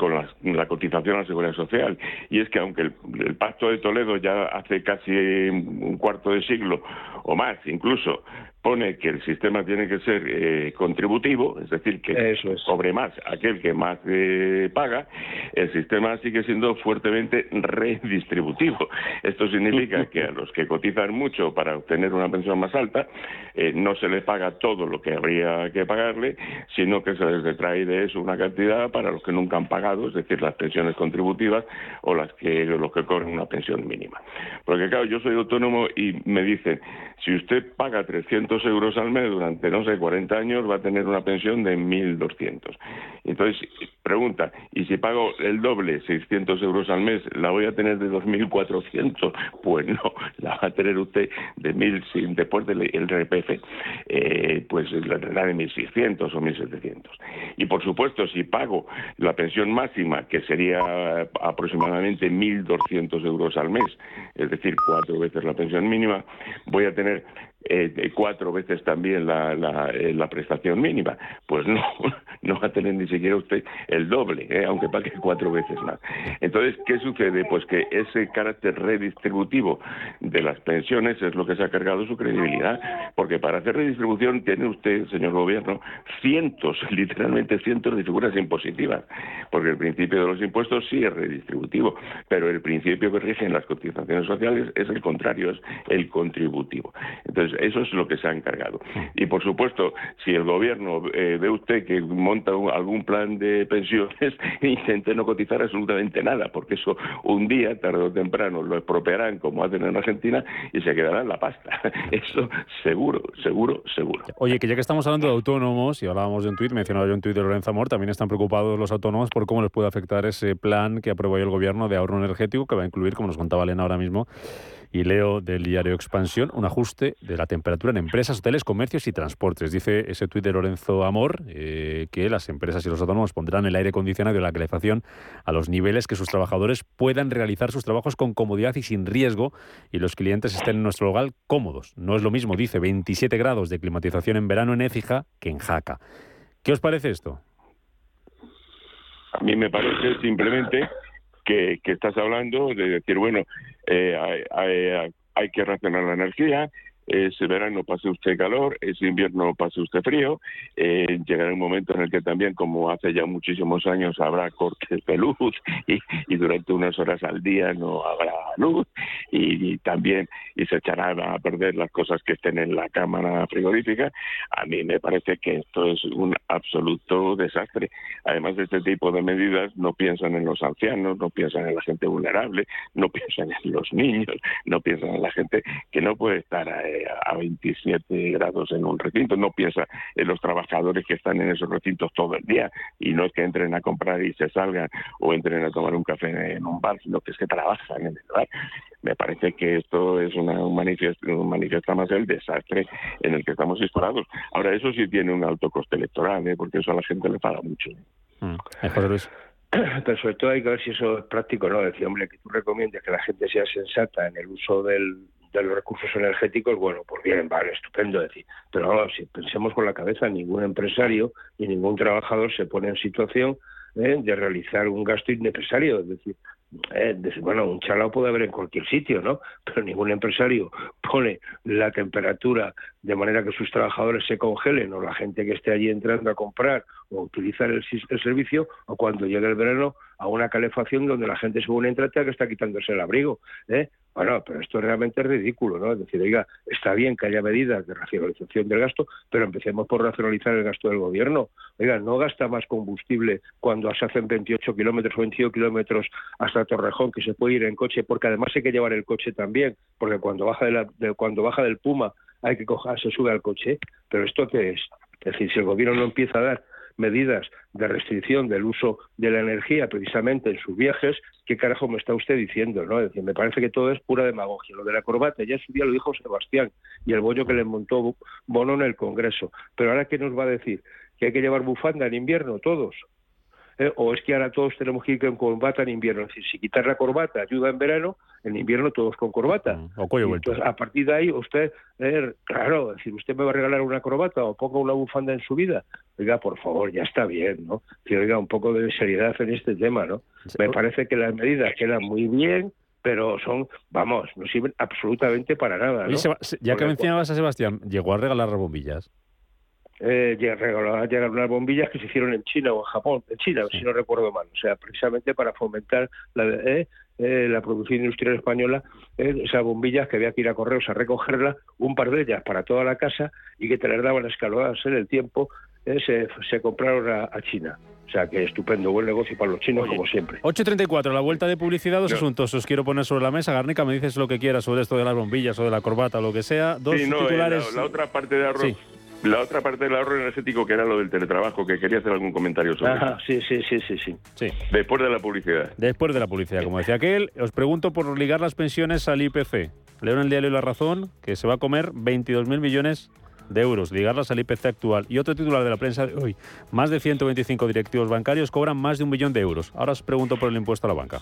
la, cotización a la seguridad social y es que aunque el, pacto de Toledo ya hace casi un cuarto de siglo o más incluso pone que el sistema tiene que ser eh, contributivo, es decir, que sobre más aquel que más eh, paga, el sistema sigue siendo fuertemente redistributivo. Esto significa que a los que cotizan mucho para obtener una pensión más alta, eh, no se les paga todo lo que habría que pagarle, sino que se les detrae de eso una cantidad para los que nunca han pagado, es decir, las pensiones contributivas o las que los que cobran una pensión mínima. Porque claro, yo soy autónomo y me dicen, si usted paga 300 euros al mes durante, no sé, 40 años, va a tener una pensión de 1.200. Entonces, pregunta, ¿y si pago el doble, 600 euros al mes, la voy a tener de 2.400? [laughs] Pues no, la va a tener usted de 1.000, después del RPF, eh, pues la tendrá de 1.600 o 1.700. Y por supuesto, si pago la pensión máxima, que sería aproximadamente 1.200 euros al mes, es decir, cuatro veces la pensión mínima, voy a tener eh, cuatro veces también la, la, eh, prestación mínima. Pues no, [laughs] no va a tener ni siquiera usted el doble, eh, aunque pague cuatro veces más. Entonces, ¿qué sucede? Pues que ese carácter redistributivo de las pensiones es lo que se ha cargado su credibilidad, porque para hacer redistribución tiene usted, señor gobierno, cientos, [laughs] literalmente cientos de figuras impositivas, porque el principio de los impuestos sí es redistributivo, pero el principio que rige en las cotizaciones sociales es el contrario, es el contributivo. Entonces, eso es lo que se ha encargado. Y por supuesto, si el gobierno eh, ve usted que monta algún plan de pensiones, [laughs] intente no cotizar absolutamente nada, porque eso un día, tarde o temprano, lo expropiarán como hacen en Argentina y se quedará en la pasta. [laughs] Eso seguro, seguro, seguro. Oye, que ya que estamos hablando de autónomos y hablábamos de un tuit, mencionaba yo un tuit de Lorenzo Amor, también están preocupados los autónomos por cómo les puede afectar ese plan que aprobó el gobierno de ahorro energético que va a incluir, como nos contaba Elena ahora mismo, y leo del diario Expansión, un ajuste de la temperatura en empresas, hoteles, comercios y transportes. Dice ese tuit de Lorenzo Amor eh, que las empresas y los autónomos pondrán el aire acondicionado y la calefacción a los niveles que sus trabajadores puedan realizar sus trabajos con comodidad y sin riesgo y los clientes estén en nuestro local cómodos. No es lo mismo, dice, 27 grados de climatización en verano en Écija que en Jaca. ¿Qué os parece esto? A mí me parece simplemente que, estás hablando de decir, bueno, eh, hay, hay, que racionar la energía, ese verano pase usted calor, ese invierno pase usted frío, eh, llegará un momento en el que también, como hace ya muchísimos años, habrá cortes de luz [laughs] y, durante unas horas al día no habrá luz y, también y se echarán a perder las cosas que estén en la cámara frigorífica. A mí me parece que esto es un absoluto desastre. Además de este tipo de medidas, no piensan en los ancianos, no piensan en la gente vulnerable, no [laughs] piensan en los niños, no piensan en la gente que no puede estar... Eh, a 27 grados en un recinto, no piensa en los trabajadores que están en esos recintos todo el día y no es que entren a comprar y se salgan o entren a tomar un café en un bar, sino que es que trabajan en el bar. Me parece que esto es una, un, manifiesto, manifiesta más el desastre en el que estamos instalados. Ahora, eso sí tiene un alto coste electoral, ¿eh? porque eso a la gente le paga mucho. Mm. Eh, [clears throat] Pero sobre todo hay que ver si eso es práctico, ¿no? Decir, hombre, que tú recomiendes que la gente sea sensata en el uso del, de los recursos energéticos, bueno, pues bien, vale, estupendo decir. Pero si pensemos con la cabeza, ningún empresario y ningún trabajador se pone en situación ¿eh? de realizar un gasto innecesario. Es decir, eh, bueno, un chalao puede haber en cualquier sitio, ¿no? Pero ningún empresario pone la temperatura de manera que sus trabajadores se congelen o la gente que esté allí entrando a comprar o utilizar el, el servicio o cuando llegue el verano a una calefacción donde la gente según entra tenga que está quitándose el abrigo. ¿eh? Bueno, pero esto realmente es ridículo, ¿no? Es decir, oiga, está bien que haya medidas de racionalización del gasto, pero empecemos por racionalizar el gasto del gobierno. Oiga, no gasta más combustible cuando se hacen 28 kilómetros o 22 kilómetros hasta Torrejón, que se puede ir en coche, porque además hay que llevar el coche también, porque cuando baja, de cuando baja del Puma hay que coger, se sube al coche. Pero esto qué es? Es decir, si el gobierno no empieza a dar medidas de restricción del uso de la energía precisamente en sus viajes, ¿qué carajo me está usted diciendo? ¿no? Me parece que todo es pura demagogia. Lo de la corbata, ya en su día lo dijo Sebastián, y el bollo que le montó Bono en el Congreso. Pero ahora, ¿qué nos va a decir? ¿Que hay que llevar bufanda en invierno todos? ¿Eh? o es que ahora todos tenemos que ir con corbata en invierno. Es decir, si quitar la corbata ayuda en verano, en invierno todos con corbata. Mm, entonces, a partir de ahí, usted, eh, claro, decir, usted me va a regalar una corbata o ponga una bufanda en su vida. Oiga, por favor, ya está bien, ¿no? Que oiga, un poco de seriedad en este tema, ¿no? Me parece que las medidas quedan muy bien, pero son, vamos, no sirven absolutamente para nada. ¿no? ya que mencionabas a Sebastián, ¿llegó a regalar las bombillas? Eh, llegaron unas bombillas que se hicieron en China o en Japón, en China, si no recuerdo mal, o sea, precisamente para fomentar la, eh, eh, la producción industrial española, eh, esas bombillas que había que ir a correos a recogerlas, un par de ellas para toda la casa y que te las daban escalonadas en el tiempo eh, se, se compraron a, a China. O sea que estupendo, buen negocio para los chinos como siempre. 8.34, la vuelta de publicidad, dos asuntos os quiero poner sobre la mesa. Garnica, me dices lo que quieras sobre esto de las bombillas o de la corbata o lo que sea. Dos Sí, no, eh, titulares. la, la otra parte de ahorro, Sí. La otra parte del ahorro energético que era lo del teletrabajo, que quería hacer algún comentario sobre. Ajá, sí, sí, sí, sí, sí. Sí. Después de la publicidad. Después de la publicidad, como decía aquel, os pregunto por ligar las pensiones al IPC. Leo en el diario La Razón que se va a comer 22.000 millones de euros, ligarlas al IPC actual. Y otro titular de la prensa de hoy, más de 125 directivos bancarios cobran más de un millón de euros. Ahora os pregunto por el impuesto a la banca.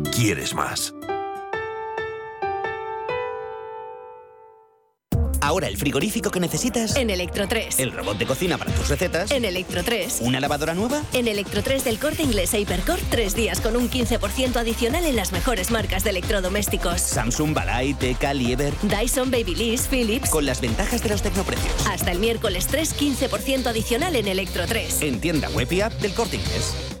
¿Quieres más? Ahora el frigorífico que necesitas. En Electro 3. El robot de cocina para tus recetas. En Electro 3. ¿Una lavadora nueva? En Electro 3 del corte inglés e Hypercore, tres días con un 15% adicional en las mejores marcas de electrodomésticos. Samsung, Balay, Teca, Lieber. Dyson, Babyliss, Philips. Con las ventajas de los tecnoprecios. Hasta el miércoles 3, 15% adicional en Electro 3. En tienda web y app del corte inglés.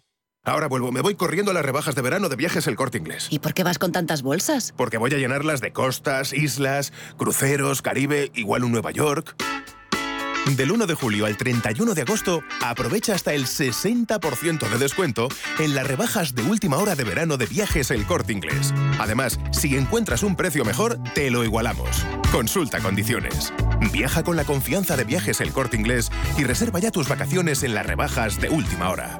Ahora vuelvo, me voy corriendo a las rebajas de verano de viajes El Corte Inglés. ¿Y por qué vas con tantas bolsas? Porque voy a llenarlas de costas, islas, cruceros, Caribe, igual un Nueva York. Del 1 de julio al 31 de agosto, aprovecha hasta el 60% de descuento en las rebajas de última hora de verano de viajes El Corte Inglés. Además, si encuentras un precio mejor, te lo igualamos. Consulta condiciones. Viaja con la confianza de viajes El Corte Inglés y reserva ya tus vacaciones en las rebajas de última hora.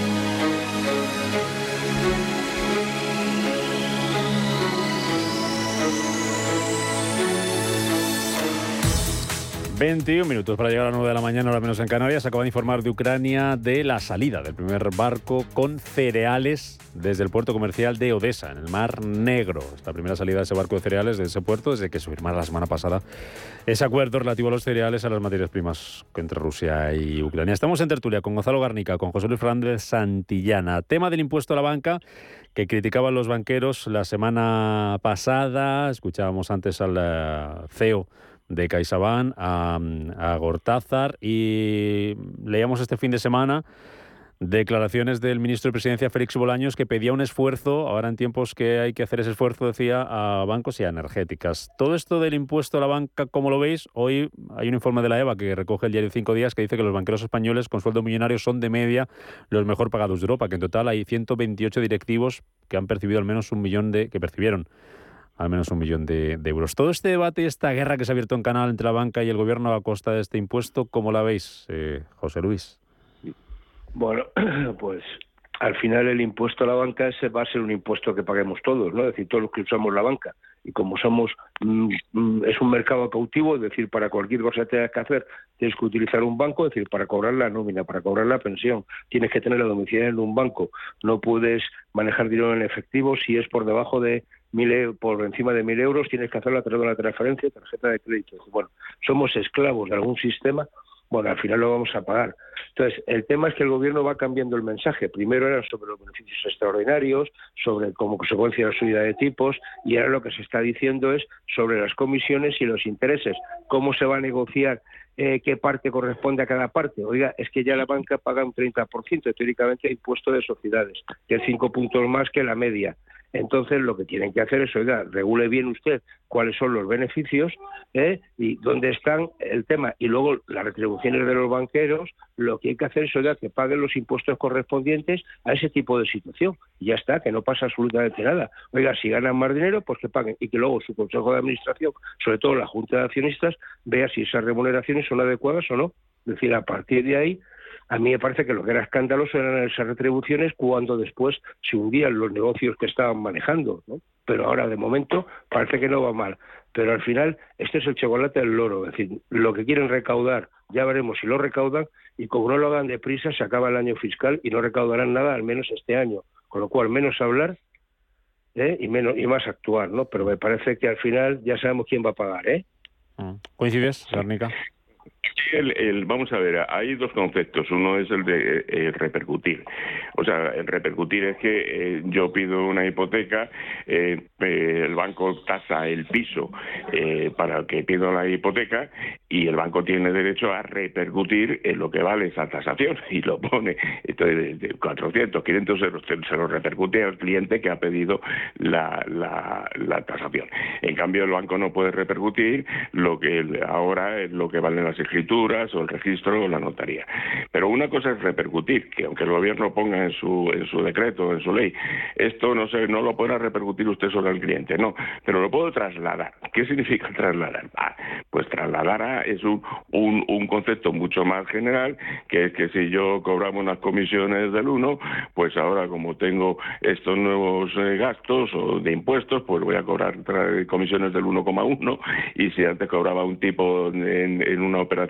21 minutos para llegar a las 9 de la mañana, ahora menos en Canarias. Acaba de informar de Ucrania de la salida del primer barco con cereales desde el puerto comercial de Odessa, en el Mar Negro. Esta primera salida de ese barco de cereales de ese puerto desde que se firmara la semana pasada ese acuerdo relativo a los cereales, a las materias primas entre Rusia y Ucrania. Estamos en tertulia con Gonzalo Garnica, con José Luis Fernández Santillana. Tema del impuesto a la banca que criticaban los banqueros la semana pasada. Escuchábamos antes al eh, CEO de CaixaBank a, a Gortázar y leíamos este fin de semana declaraciones del ministro de Presidencia Félix Bolaños que pedía un esfuerzo, ahora en tiempos que hay que hacer ese esfuerzo, decía, a bancos y a energéticas. Todo esto del impuesto a la banca, ¿cómo lo veis? Hoy hay un informe de la EVA que recoge el diario Cinco Días que dice que los banqueros españoles con sueldo millonario son de media los mejor pagados de Europa, que en total hay 128 directivos que han percibido al menos un millón de... que percibieron al menos un millón de, euros. Todo este debate, esta guerra que se ha abierto en canal entre la banca y el gobierno a costa de este impuesto, ¿cómo la veis, eh, José Luis? Bueno, [clears throat] pues al final el impuesto a la banca ese va a ser un impuesto que paguemos todos, ¿no? Es decir, todos los que usamos la banca. Y como somos, mm, mm, es un mercado cautivo, es decir, para cualquier cosa que tengas que hacer, tienes que utilizar un banco, es decir, para cobrar la nómina, para cobrar la pensión, tienes que tener la domiciliaria en un banco. No puedes manejar dinero en efectivo si es por debajo de mil e, por encima de mil euros, tienes que hacerlo a través de una transferencia, tarjeta de crédito. Bueno, somos esclavos de algún sistema bueno, al final lo vamos a pagar. Entonces, el tema es que el gobierno va cambiando el mensaje. Primero era sobre los beneficios extraordinarios, sobre como consecuencia de la subida de tipos, y ahora lo que se está diciendo es sobre las comisiones y los intereses. ¿Cómo se va a negociar eh, qué parte corresponde a cada parte? Oiga, es que ya la banca paga un 30% teóricamente de impuesto de sociedades, que es cinco puntos más que la media. Entonces, lo que tienen que hacer es, oiga, regule bien usted cuáles son los beneficios ¿eh? y dónde están el tema. Y luego, las retribuciones de los banqueros, lo que hay que hacer es, oiga, que paguen los impuestos correspondientes a ese tipo de situación. Y ya está, que no pasa absolutamente nada. Oiga, si ganan más dinero, pues que paguen. Y que luego su consejo de administración, sobre todo la Junta de Accionistas, vea si esas remuneraciones son adecuadas o no. Es decir, a partir de ahí a mí me parece que lo que era escandaloso eran esas retribuciones cuando después se hundían los negocios que estaban manejando, ¿no? Pero ahora, de momento, parece que no va mal. Pero al final, este es el chocolate del loro. Es decir, lo que quieren recaudar, ya veremos si lo recaudan, y como no lo hagan deprisa, se acaba el año fiscal y no recaudarán nada, al menos este año. Con lo cual, menos hablar ¿eh? y, menos, y más actuar, ¿no? Pero me parece que al final ya sabemos quién va a pagar, ¿eh? Mm. ¿Coincides, Garnica? el, vamos a ver, hay dos conceptos. Uno es el de eh, repercutir. O sea, el repercutir es que eh, yo pido una hipoteca, eh, el banco tasa el piso para que pido la hipoteca y el banco tiene derecho a repercutir en lo que vale esa tasación [laughs] y lo pone entonces, de 400, 500 euros, se lo repercute al cliente que ha pedido la, la, la tasación. En cambio, el banco no puede repercutir lo que ahora es lo que valen las escrituras o el registro o la notaría. Pero una cosa es repercutir, que aunque el gobierno ponga en su, en su decreto, en su ley, esto no, se, no lo podrá repercutir usted sobre el cliente, no, pero lo puedo trasladar. ¿Qué significa [laughs] trasladar? Ah, pues trasladar a es un, un, concepto mucho más general, que es que si yo cobramos unas comisiones del 1, pues ahora como tengo estos nuevos eh, gastos o de impuestos, pues voy a cobrar comisiones del 1,1 y si antes cobraba un tipo en, en, una operación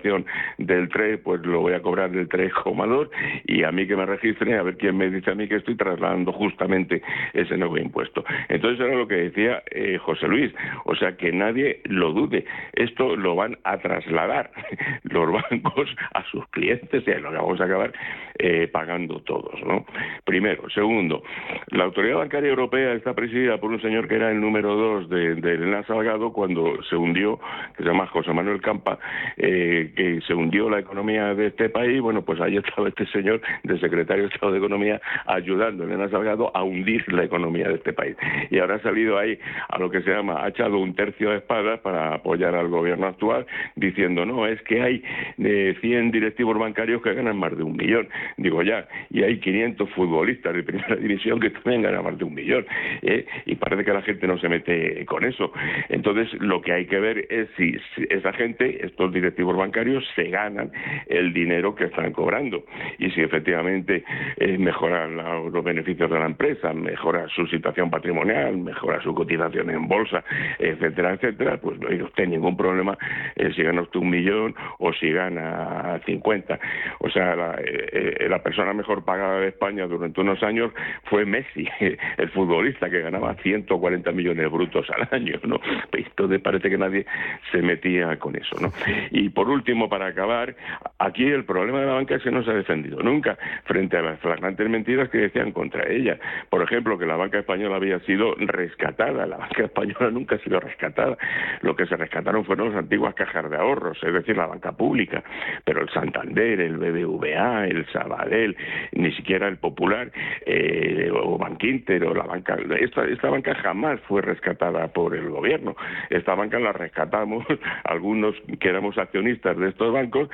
del 3, pues lo voy a cobrar del 3,2 y a mí que me registre, a ver quién me dice a mí que estoy trasladando justamente ese nuevo impuesto. Entonces era lo que decía eh, José Luis, o sea que nadie lo dude, esto lo van a trasladar [laughs] los bancos a sus clientes y es lo vamos a acabar eh, pagando todos. ¿no? Primero. Segundo, la Autoridad Bancaria Europea está presidida por un señor que era el número dos de, de Elena Salgado cuando se hundió, que se llama José Manuel Campa, eh, que se hundió la economía de este país. Bueno, pues ahí estaba este señor de secretario de Estado de Economía ayudando Elena Salgado a hundir la economía de este país. Y ahora ha salido ahí a lo que se llama, ha echado un tercio de espadas para apoyar al gobierno actual, diciendo, no, es que hay eh, 100 directivos bancarios que ganan más de un millón. Digo, ya, y hay 500 futbolistas de primera [laughs] división que también ganan más de un millón. ¿eh? Y parece que la gente no se mete con eso. Entonces, lo que hay que ver es si, esa gente, estos directivos bancarios, se ganan el dinero que están cobrando. Y si efectivamente eh, mejoran los beneficios de la empresa, mejora su situación patrimonial, mejora su cotización en bolsa, etcétera, etcétera, pues no hay usted ningún problema eh, si gana usted un millón o si gana 50. O sea, la, eh, eh, la persona mejor pagada de España durante unos años fue Messi, [laughs] el futbolista que ganaba 140 millones brutos al año, ¿no? Entonces parece que nadie se metía con eso, ¿no? Y por último, para acabar, aquí el problema de la banca es que no se ha defendido nunca frente a las flagrantes mentiras que decían contra ella. Por ejemplo, que la banca española había sido rescatada. La banca [laughs] española nunca ha sido rescatada. Lo que se rescataron fueron las antiguas cajas de ahorros, es decir, la banca pública. Pero el Santander, el BBVA, el Sabadell, ni siquiera el Popular, eh, o Banquinter, o la banca. Esta, esta banca jamás fue rescatada por el gobierno. Esta banca la rescatamos [laughs] algunos que éramos accionistas de estos bancos,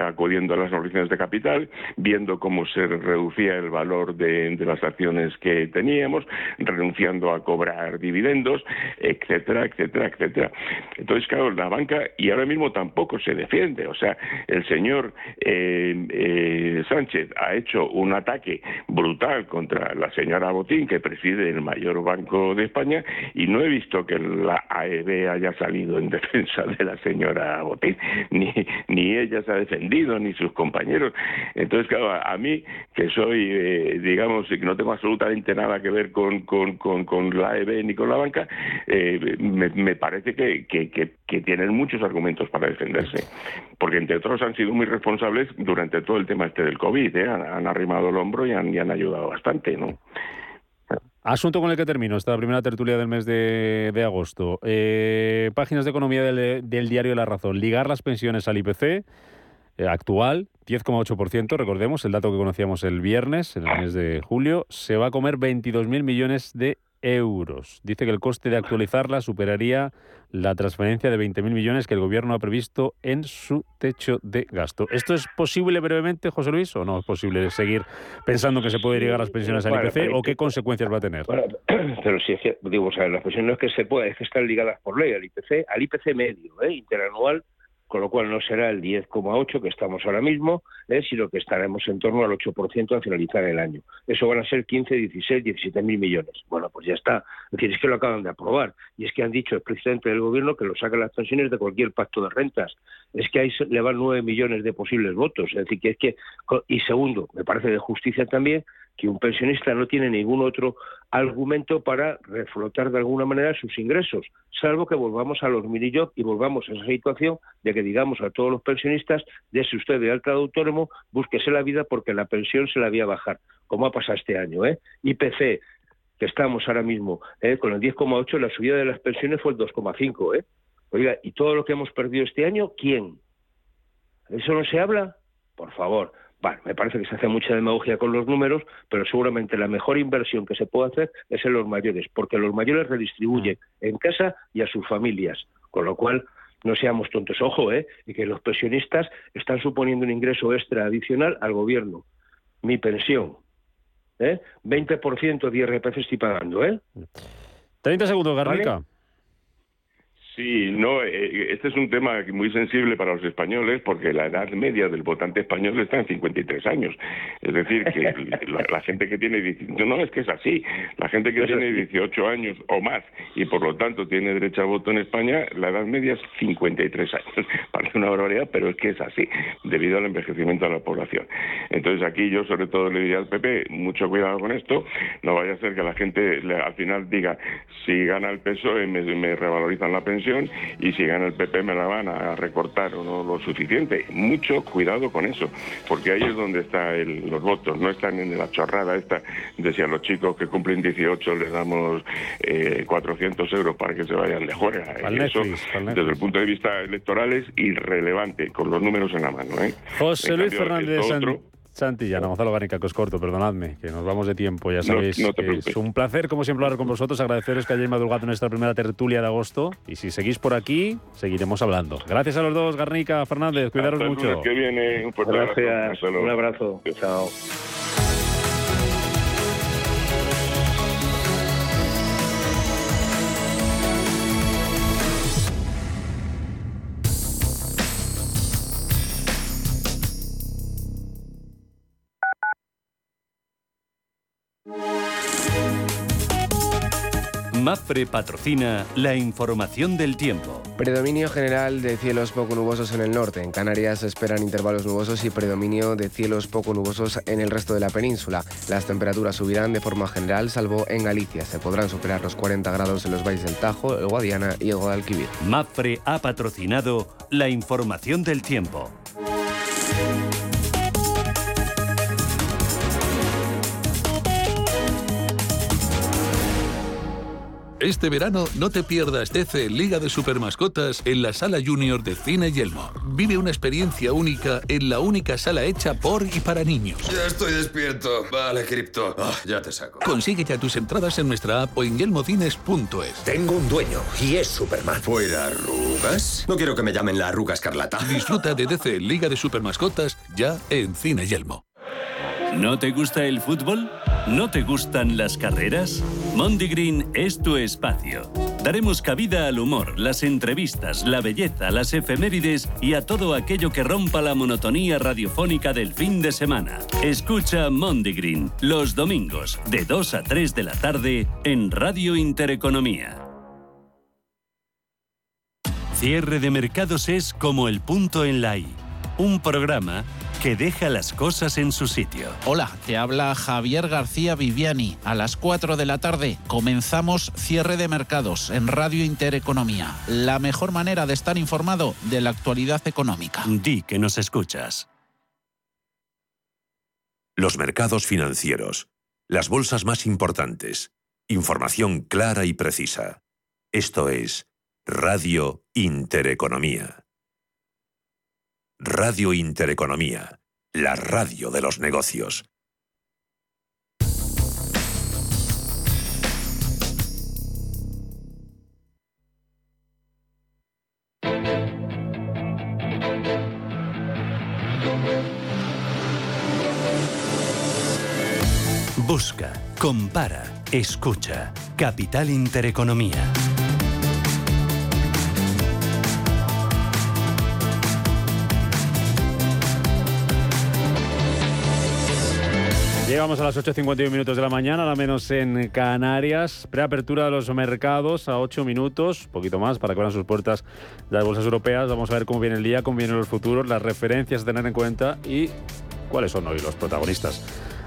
acudiendo a las organizaciones de capital, viendo cómo se reducía el valor de, de las acciones que teníamos, renunciando a cobrar dividendos, etcétera, etcétera, etcétera. Entonces, claro, la banca, y ahora mismo tampoco se defiende, o sea, el señor eh, eh, Sánchez ha hecho un ataque brutal contra la señora Botín, que preside el mayor banco de España, y no he visto que la AEB haya salido en [laughs] defensa de la señora Botín, ni, [laughs] ni ella se ha defendido, ni sus compañeros. Entonces, claro, a, mí, que soy, eh, digamos, que no tengo absolutamente nada que ver con, con, la AEB ni con la banca, eh, me, parece que, tienen muchos argumentos para defenderse, porque entre otros han sido muy responsables durante todo el tema este del COVID, ¿eh? han, arrimado el hombro y han, y han ayudado bastante, ¿no? Asunto con el que termino esta primera tertulia del mes de, agosto. Eh, páginas de economía del, diario La Razón. Ligar las pensiones al IPC eh, actual, 10,8%. Recordemos el dato que conocíamos el viernes, en el mes de julio. Se va a comer 22.000 millones de euros. Dice que el coste de actualizarla superaría la transferencia de 20.000 millones que el Gobierno ha previsto en su techo de gasto. ¿Esto es posible brevemente, José Luis, o no es posible seguir pensando que se puede llegar a las pensiones al IPC o qué consecuencias va a tener? [clears throat] pero si es que, digo, o sea, las pensiones que se puede, es que están ligadas por ley al IPC, al IPC medio, ¿eh? interanual con lo cual no será el 10,8 que estamos ahora mismo, ¿eh? sino que estaremos en torno al 8% al finalizar el año. Eso van a ser 15, 16, 17 mil millones. Bueno, pues ya está. Es decir, es que lo acaban de aprobar. Y es que han dicho el presidente del gobierno que lo sacan las pensiones de cualquier pacto de rentas. Es que ahí le van 9 millones de posibles votos. Es decir, que es que. Y segundo, me parece de justicia también que un pensionista no tiene ningún otro argumento para reflotar de alguna manera sus ingresos, salvo que volvamos a los mini y volvamos a esa situación de que digamos a todos los pensionistas, dese usted de alta de autónomo, búsquese la vida porque la pensión se la había a bajar, como ha pasado este año. ¿eh? IPC, que estamos ahora mismo ¿eh? con el 10,8, la subida de las pensiones fue el 2,5. ¿eh? Oiga, ¿y todo lo que hemos perdido este año, quién? ¿Eso no se habla? Por favor, bueno, me parece que se hace mucha demagogia con los números, pero seguramente la mejor inversión que se puede hacer es en los mayores, porque los mayores redistribuyen mm. en casa y a sus familias, con lo cual no seamos tontos, ojo, ¿eh? y que los pensionistas están suponiendo un ingreso extra adicional al gobierno. Mi pensión, ¿eh? 20% de IRPF estoy pagando, ¿eh? 30 segundos, Garrica. Sí, no, eh, eh, este es un tema muy sensible para los españoles porque la edad media del votante español está en 53 años. Es decir, que [laughs] la, gente que tiene no es que es así, la gente que tiene 18 años o más y por lo tanto tiene derecho a voto en España, la edad media es 53 años. [laughs] Parece una barbaridad, pero es que es así, debido al envejecimiento de la población. Entonces aquí yo sobre todo le diría al PP, mucho cuidado con esto, no vaya a ser que la gente al final diga, si gana el peso me, me revalorizan la pensión y si gana el PP me la van a recortar o no lo suficiente. Mucho cuidado con eso, porque ahí es donde están los votos, no están en la chorrada esta, decían los chicos que cumplen 18 les damos 400 eh, euros para que se vayan de juega. eso, desde el punto de vista electoral, es irrelevante, con los números en la mano. ¿eh? José Luis Fernández Santillana, Gonzalo Garnica, que os corto, perdonadme, que nos vamos de tiempo, ya sabéis. es un placer, como siempre, hablar con vosotros, agradeceros que hayáis madrugado en esta primera tertulia de agosto y si seguís por aquí, seguiremos hablando. Gracias a los dos, Garnica, Fernández, cuidaros mucho. Que viene. Un Gracias, un abrazo. Chao. Mafre patrocina la información del tiempo. Predominio general de cielos poco nubosos en el norte. En Canarias se esperan intervalos nubosos y predominio de cielos poco nubosos en el resto de la península. Las temperaturas subirán de forma general, salvo en Galicia. Se podrán superar los 40 grados en los valles del Tajo, el Guadiana y el Guadalquivir. Mafre ha patrocinado la información del tiempo. Este verano no te pierdas DC Liga de Supermascotas en la Sala Junior de Cine Yelmo. Vive una experiencia única en la única sala hecha por y para niños. Ya estoy despierto. Vale, Cripto. Ah, ya te saco. Consigue ya tus entradas en nuestra app o en yelmocines.es. Tengo un dueño y es Superman. ¿Fuera arrugas? No quiero que me llamen la arruga escarlata. Disfruta de DC Liga de Supermascotas ya en Cine Yelmo. ¿No te gusta el fútbol? ¿No te gustan las carreras? Mondigreen es tu espacio. Daremos cabida al humor, las entrevistas, la belleza, las efemérides y a todo aquello que rompa la monotonía radiofónica del fin de semana. Escucha Mondigreen los domingos de 2 a 3 de la tarde en Radio Intereconomía. Cierre de mercados es como el punto en la I. Un programa que deja las cosas en su sitio. Hola, te habla Javier García Viviani. A las 4 de la tarde comenzamos cierre de mercados en Radio Intereconomía. La mejor manera de estar informado de la actualidad económica. Di que nos escuchas. Los mercados financieros. Las bolsas más importantes. Información clara y precisa. Esto es Radio Intereconomía. Radio Intereconomía, la radio de los negocios. Busca, compara, escucha. Capital Intereconomía. Llegamos a las 8.51 minutos de la mañana, nada menos en Canarias. Preapertura de los mercados a 8 minutos, poquito más para que abran sus puertas las bolsas europeas. Vamos a ver cómo viene el día, cómo vienen los futuros, las referencias a tener en cuenta y cuáles son hoy los protagonistas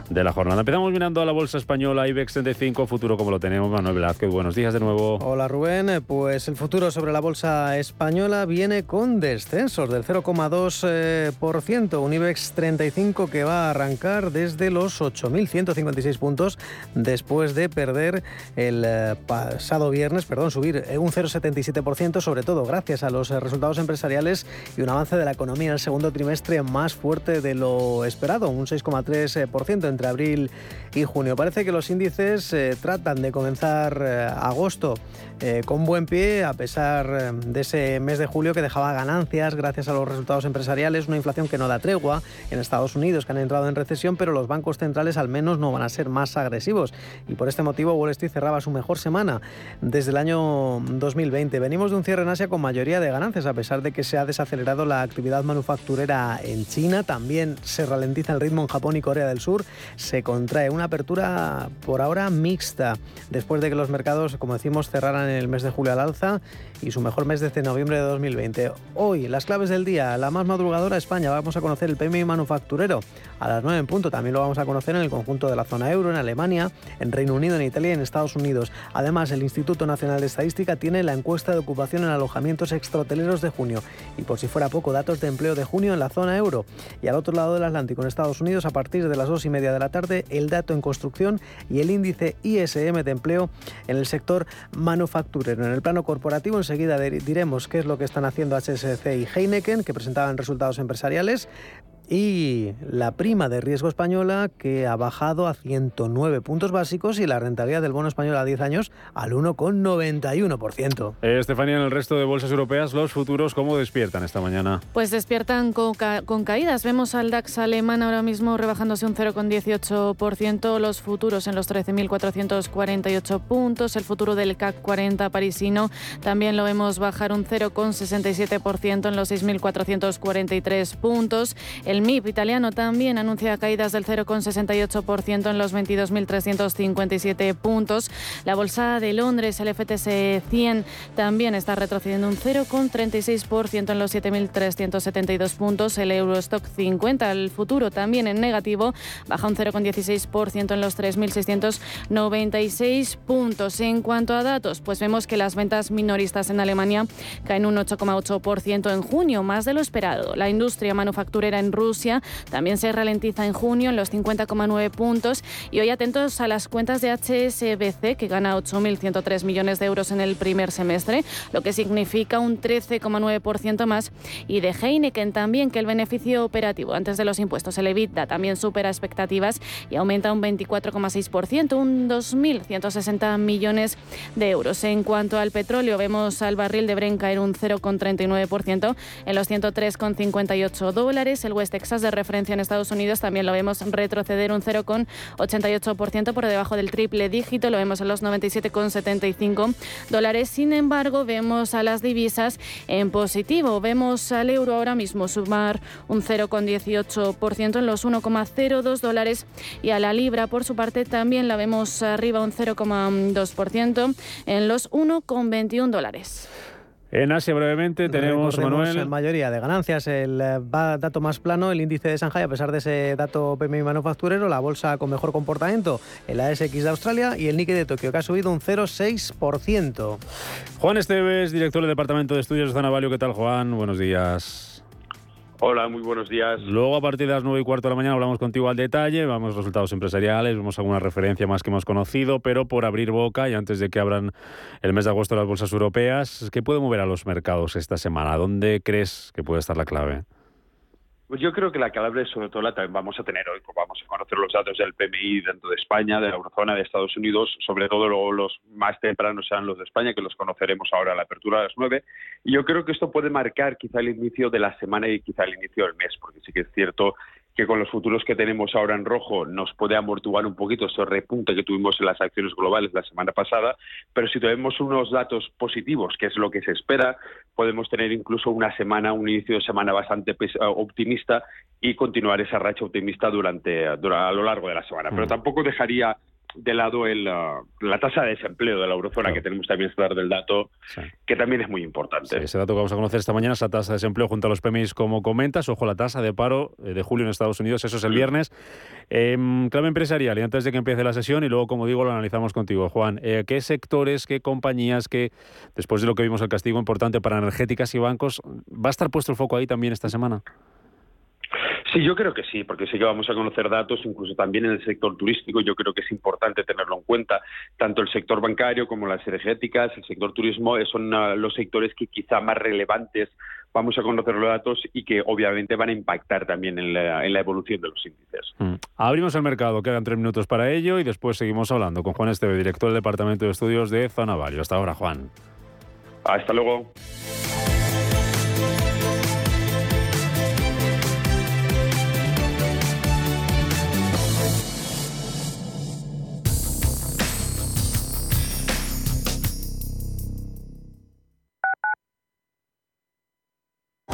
de la jornada. Empezamos mirando a la bolsa española IBEX 35, futuro como lo tenemos. Manuel Velázquez, buenos días de nuevo. Hola Rubén, pues el futuro sobre la bolsa española viene con descensos del 0,2%, un IBEX 35 que va a arrancar desde los 8.156 puntos después de perder el eh, pasado viernes, perdón, subir un 0,77%, sobre todo gracias a los resultados empresariales y un avance de la economía en el segundo trimestre más fuerte de lo esperado, un 6,3% entre abril y junio. Parece que los índices eh, tratan de comenzar eh, agosto eh, con buen pie, a pesar de ese mes de julio que dejaba ganancias gracias a los resultados empresariales, una inflación que no da tregua en Estados Unidos, que han entrado en recesión, pero los bancos centrales al menos no van a ser más agresivos. Y por este motivo Wall Street cerraba su mejor semana desde el año 2020. Venimos de un cierre en Asia con mayoría de ganancias, a pesar de que se ha desacelerado la actividad manufacturera en China. También se ralentiza el ritmo en Japón y Corea del Sur se contrae. Una apertura por ahora mixta, después de que los mercados, como decimos, cerraran en el mes de julio al alza y su mejor mes desde noviembre de 2020. Hoy, las claves del día, la más madrugadora España, vamos a conocer el PMI manufacturero a las 9 en punto. También lo vamos a conocer en el conjunto de la zona euro, en Alemania, en Reino Unido, en Italia y en Estados Unidos. Además, el Instituto Nacional de Estadística tiene la encuesta de ocupación en alojamientos extrahoteleros de junio. Y por si fuera poco, datos de empleo de junio en la zona euro. Y al otro lado del Atlántico, en Estados Unidos, a partir de las 2 y media de la tarde, el dato en construcción y el índice ISM de empleo en el sector manufacturero. En el plano corporativo, enseguida diremos qué es lo que están haciendo HSC y Heineken, que presentaban resultados empresariales y la prima de riesgo española que ha bajado a 109 puntos básicos y la rentabilidad del bono español a 10 años al 1,91%. Eh, Estefanía, en el resto de bolsas europeas, los futuros, ¿cómo despiertan esta mañana? Pues despiertan con, con caídas. Vemos al DAX alemán ahora mismo rebajándose un 0,18%, los futuros en los 13.448 puntos, el futuro del CAC 40 parisino también lo vemos bajar un 0,67% en los 6.443 puntos. El El MIP italiano también anuncia caídas del 0,68% en los 22.357 puntos. La bolsa de Londres, el FTSE 100, también está retrocediendo un 0,36% en los 7.372 puntos. El Eurostock 50, el futuro también en negativo, baja un 0,16% en los 3.696 puntos. En cuanto a datos, pues vemos que las ventas minoristas en Alemania caen un 8,8% en junio, más de lo esperado. La industria manufacturera en Rusia también se ralentiza en junio en los 50,9 puntos. Y hoy atentos a las cuentas de HSBC, que gana 8.103 millones de euros en el primer semestre, lo que significa un 13,9% más. Y de Heineken también, que el beneficio operativo antes de los impuestos, el EBITDA, también supera expectativas y aumenta un 24,6%, un 2.160 millones de euros. En cuanto al petróleo, vemos al barril de Brent caer un 0,39% en los 103,58 dólares. El West Texas de referencia en Estados Unidos también lo vemos retroceder un 0,88% por debajo del triple dígito. Lo vemos en los 97,75 dólares. Sin embargo, vemos a las divisas en positivo. Vemos al euro ahora mismo sumar un 0,18% en los 1,02 dólares y a la libra, por su parte, también la vemos arriba un 0,2% en los 1,21 dólares. En Asia, brevemente, tenemos, Manuel. En mayoría de ganancias. El eh, dato más plano, el índice de Shanghai, a pesar de ese dato PMI manufacturero, la bolsa con mejor comportamiento, el ASX de Australia y el Nikkei de Tokio, que ha subido un 0,6%. Juan Esteves, director del Departamento de Estudios de Zanavalio. ¿Qué tal, Juan? Buenos días. Hola, muy buenos días. Luego, a partir de las 9 y cuarto de la mañana, hablamos contigo al detalle, vamos resultados empresariales, vemos alguna referencia más que hemos conocido, pero por abrir boca y antes de que abran el mes de agosto las bolsas europeas, ¿qué puede mover a los mercados esta semana? ¿Dónde crees que puede estar la clave? Pues yo creo que la clave sobre todo la también vamos a tener hoy, pues vamos a conocer los datos del PMI dentro de España, de la eurozona, de Estados Unidos, sobre todo luego los más tempranos serán los de España, que los conoceremos ahora a la apertura de las nueve. Y yo creo que esto puede marcar quizá el inicio de la semana y quizá el inicio del mes, porque sí que es cierto que con los futuros que tenemos ahora en rojo nos puede amortiguar un poquito ese repunte que tuvimos en las acciones globales la semana pasada, pero si tenemos unos datos positivos, que es lo que se espera, podemos tener incluso una semana, un inicio de semana bastante optimista y continuar esa racha optimista durante, a lo largo de la semana. Pero mm. tampoco dejaría de lado el, uh, la tasa de desempleo de la eurozona, que tenemos también que dar del dato, que también es muy importante. ese dato que vamos a conocer esta mañana, esa tasa de desempleo junto a los PMIs, como comentas. Ojo, la tasa de paro eh, de julio en Estados Unidos, eso es el viernes. Eh, clave empresarial, y antes de que empiece la sesión, y luego, como digo, lo analizamos contigo, Juan. Eh, ¿Qué sectores, qué compañías, que después de lo que vimos el castigo importante para energéticas y bancos, va a estar puesto el foco ahí también esta semana? Sí, yo creo que sí, porque sí que vamos a conocer datos, incluso también en el sector turístico, yo creo que es importante tenerlo en cuenta. Tanto el sector bancario como las energéticas, el sector turismo eh, son ah, los sectores que quizá más relevantes vamos a conocer los datos y que obviamente van a impactar también en la, evolución de los índices. Mm. Abrimos el mercado, quedan tres minutos para ello y después seguimos hablando con Juan Esteve, director del Departamento de Estudios de Zanavalio. Hasta ahora, Juan. Hasta luego.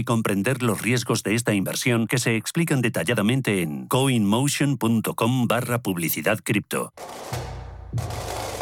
y comprender los riesgos de esta inversión que se explican detalladamente en coinmotion.com barra publicidad cripto.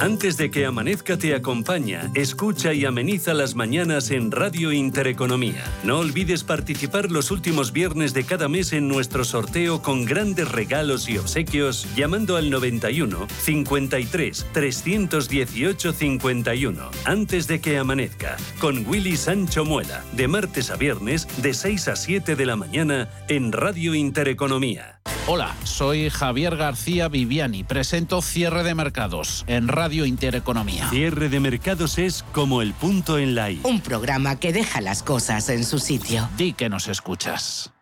Antes de que amanezca te acompaña, escucha y ameniza las mañanas en Radio Intereconomía. No olvides participar los últimos viernes de cada mes en nuestro sorteo con grandes regalos y obsequios llamando al 91 53 318 51. Antes de que amanezca, con Willy Sancho Muela, de martes a viernes de 6 a 7 de la mañana en Radio Intereconomía. Hola, soy Javier García Viviani. Presento Cierre de Mercados en Radio Intereconomía. Cierre de mercados es como el punto en la I. Un programa que deja las cosas en su sitio. Di que nos escuchas.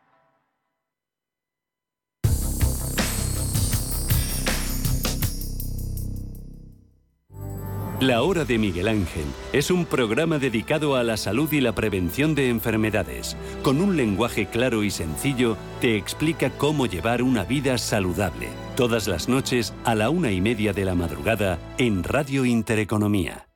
La Hora de Miguel Ángel es un programa dedicado a la salud y la prevención de enfermedades. Con un lenguaje claro y sencillo, te explica cómo llevar una vida saludable. Todas las noches a la una y media de la madrugada en Radio Intereconomía.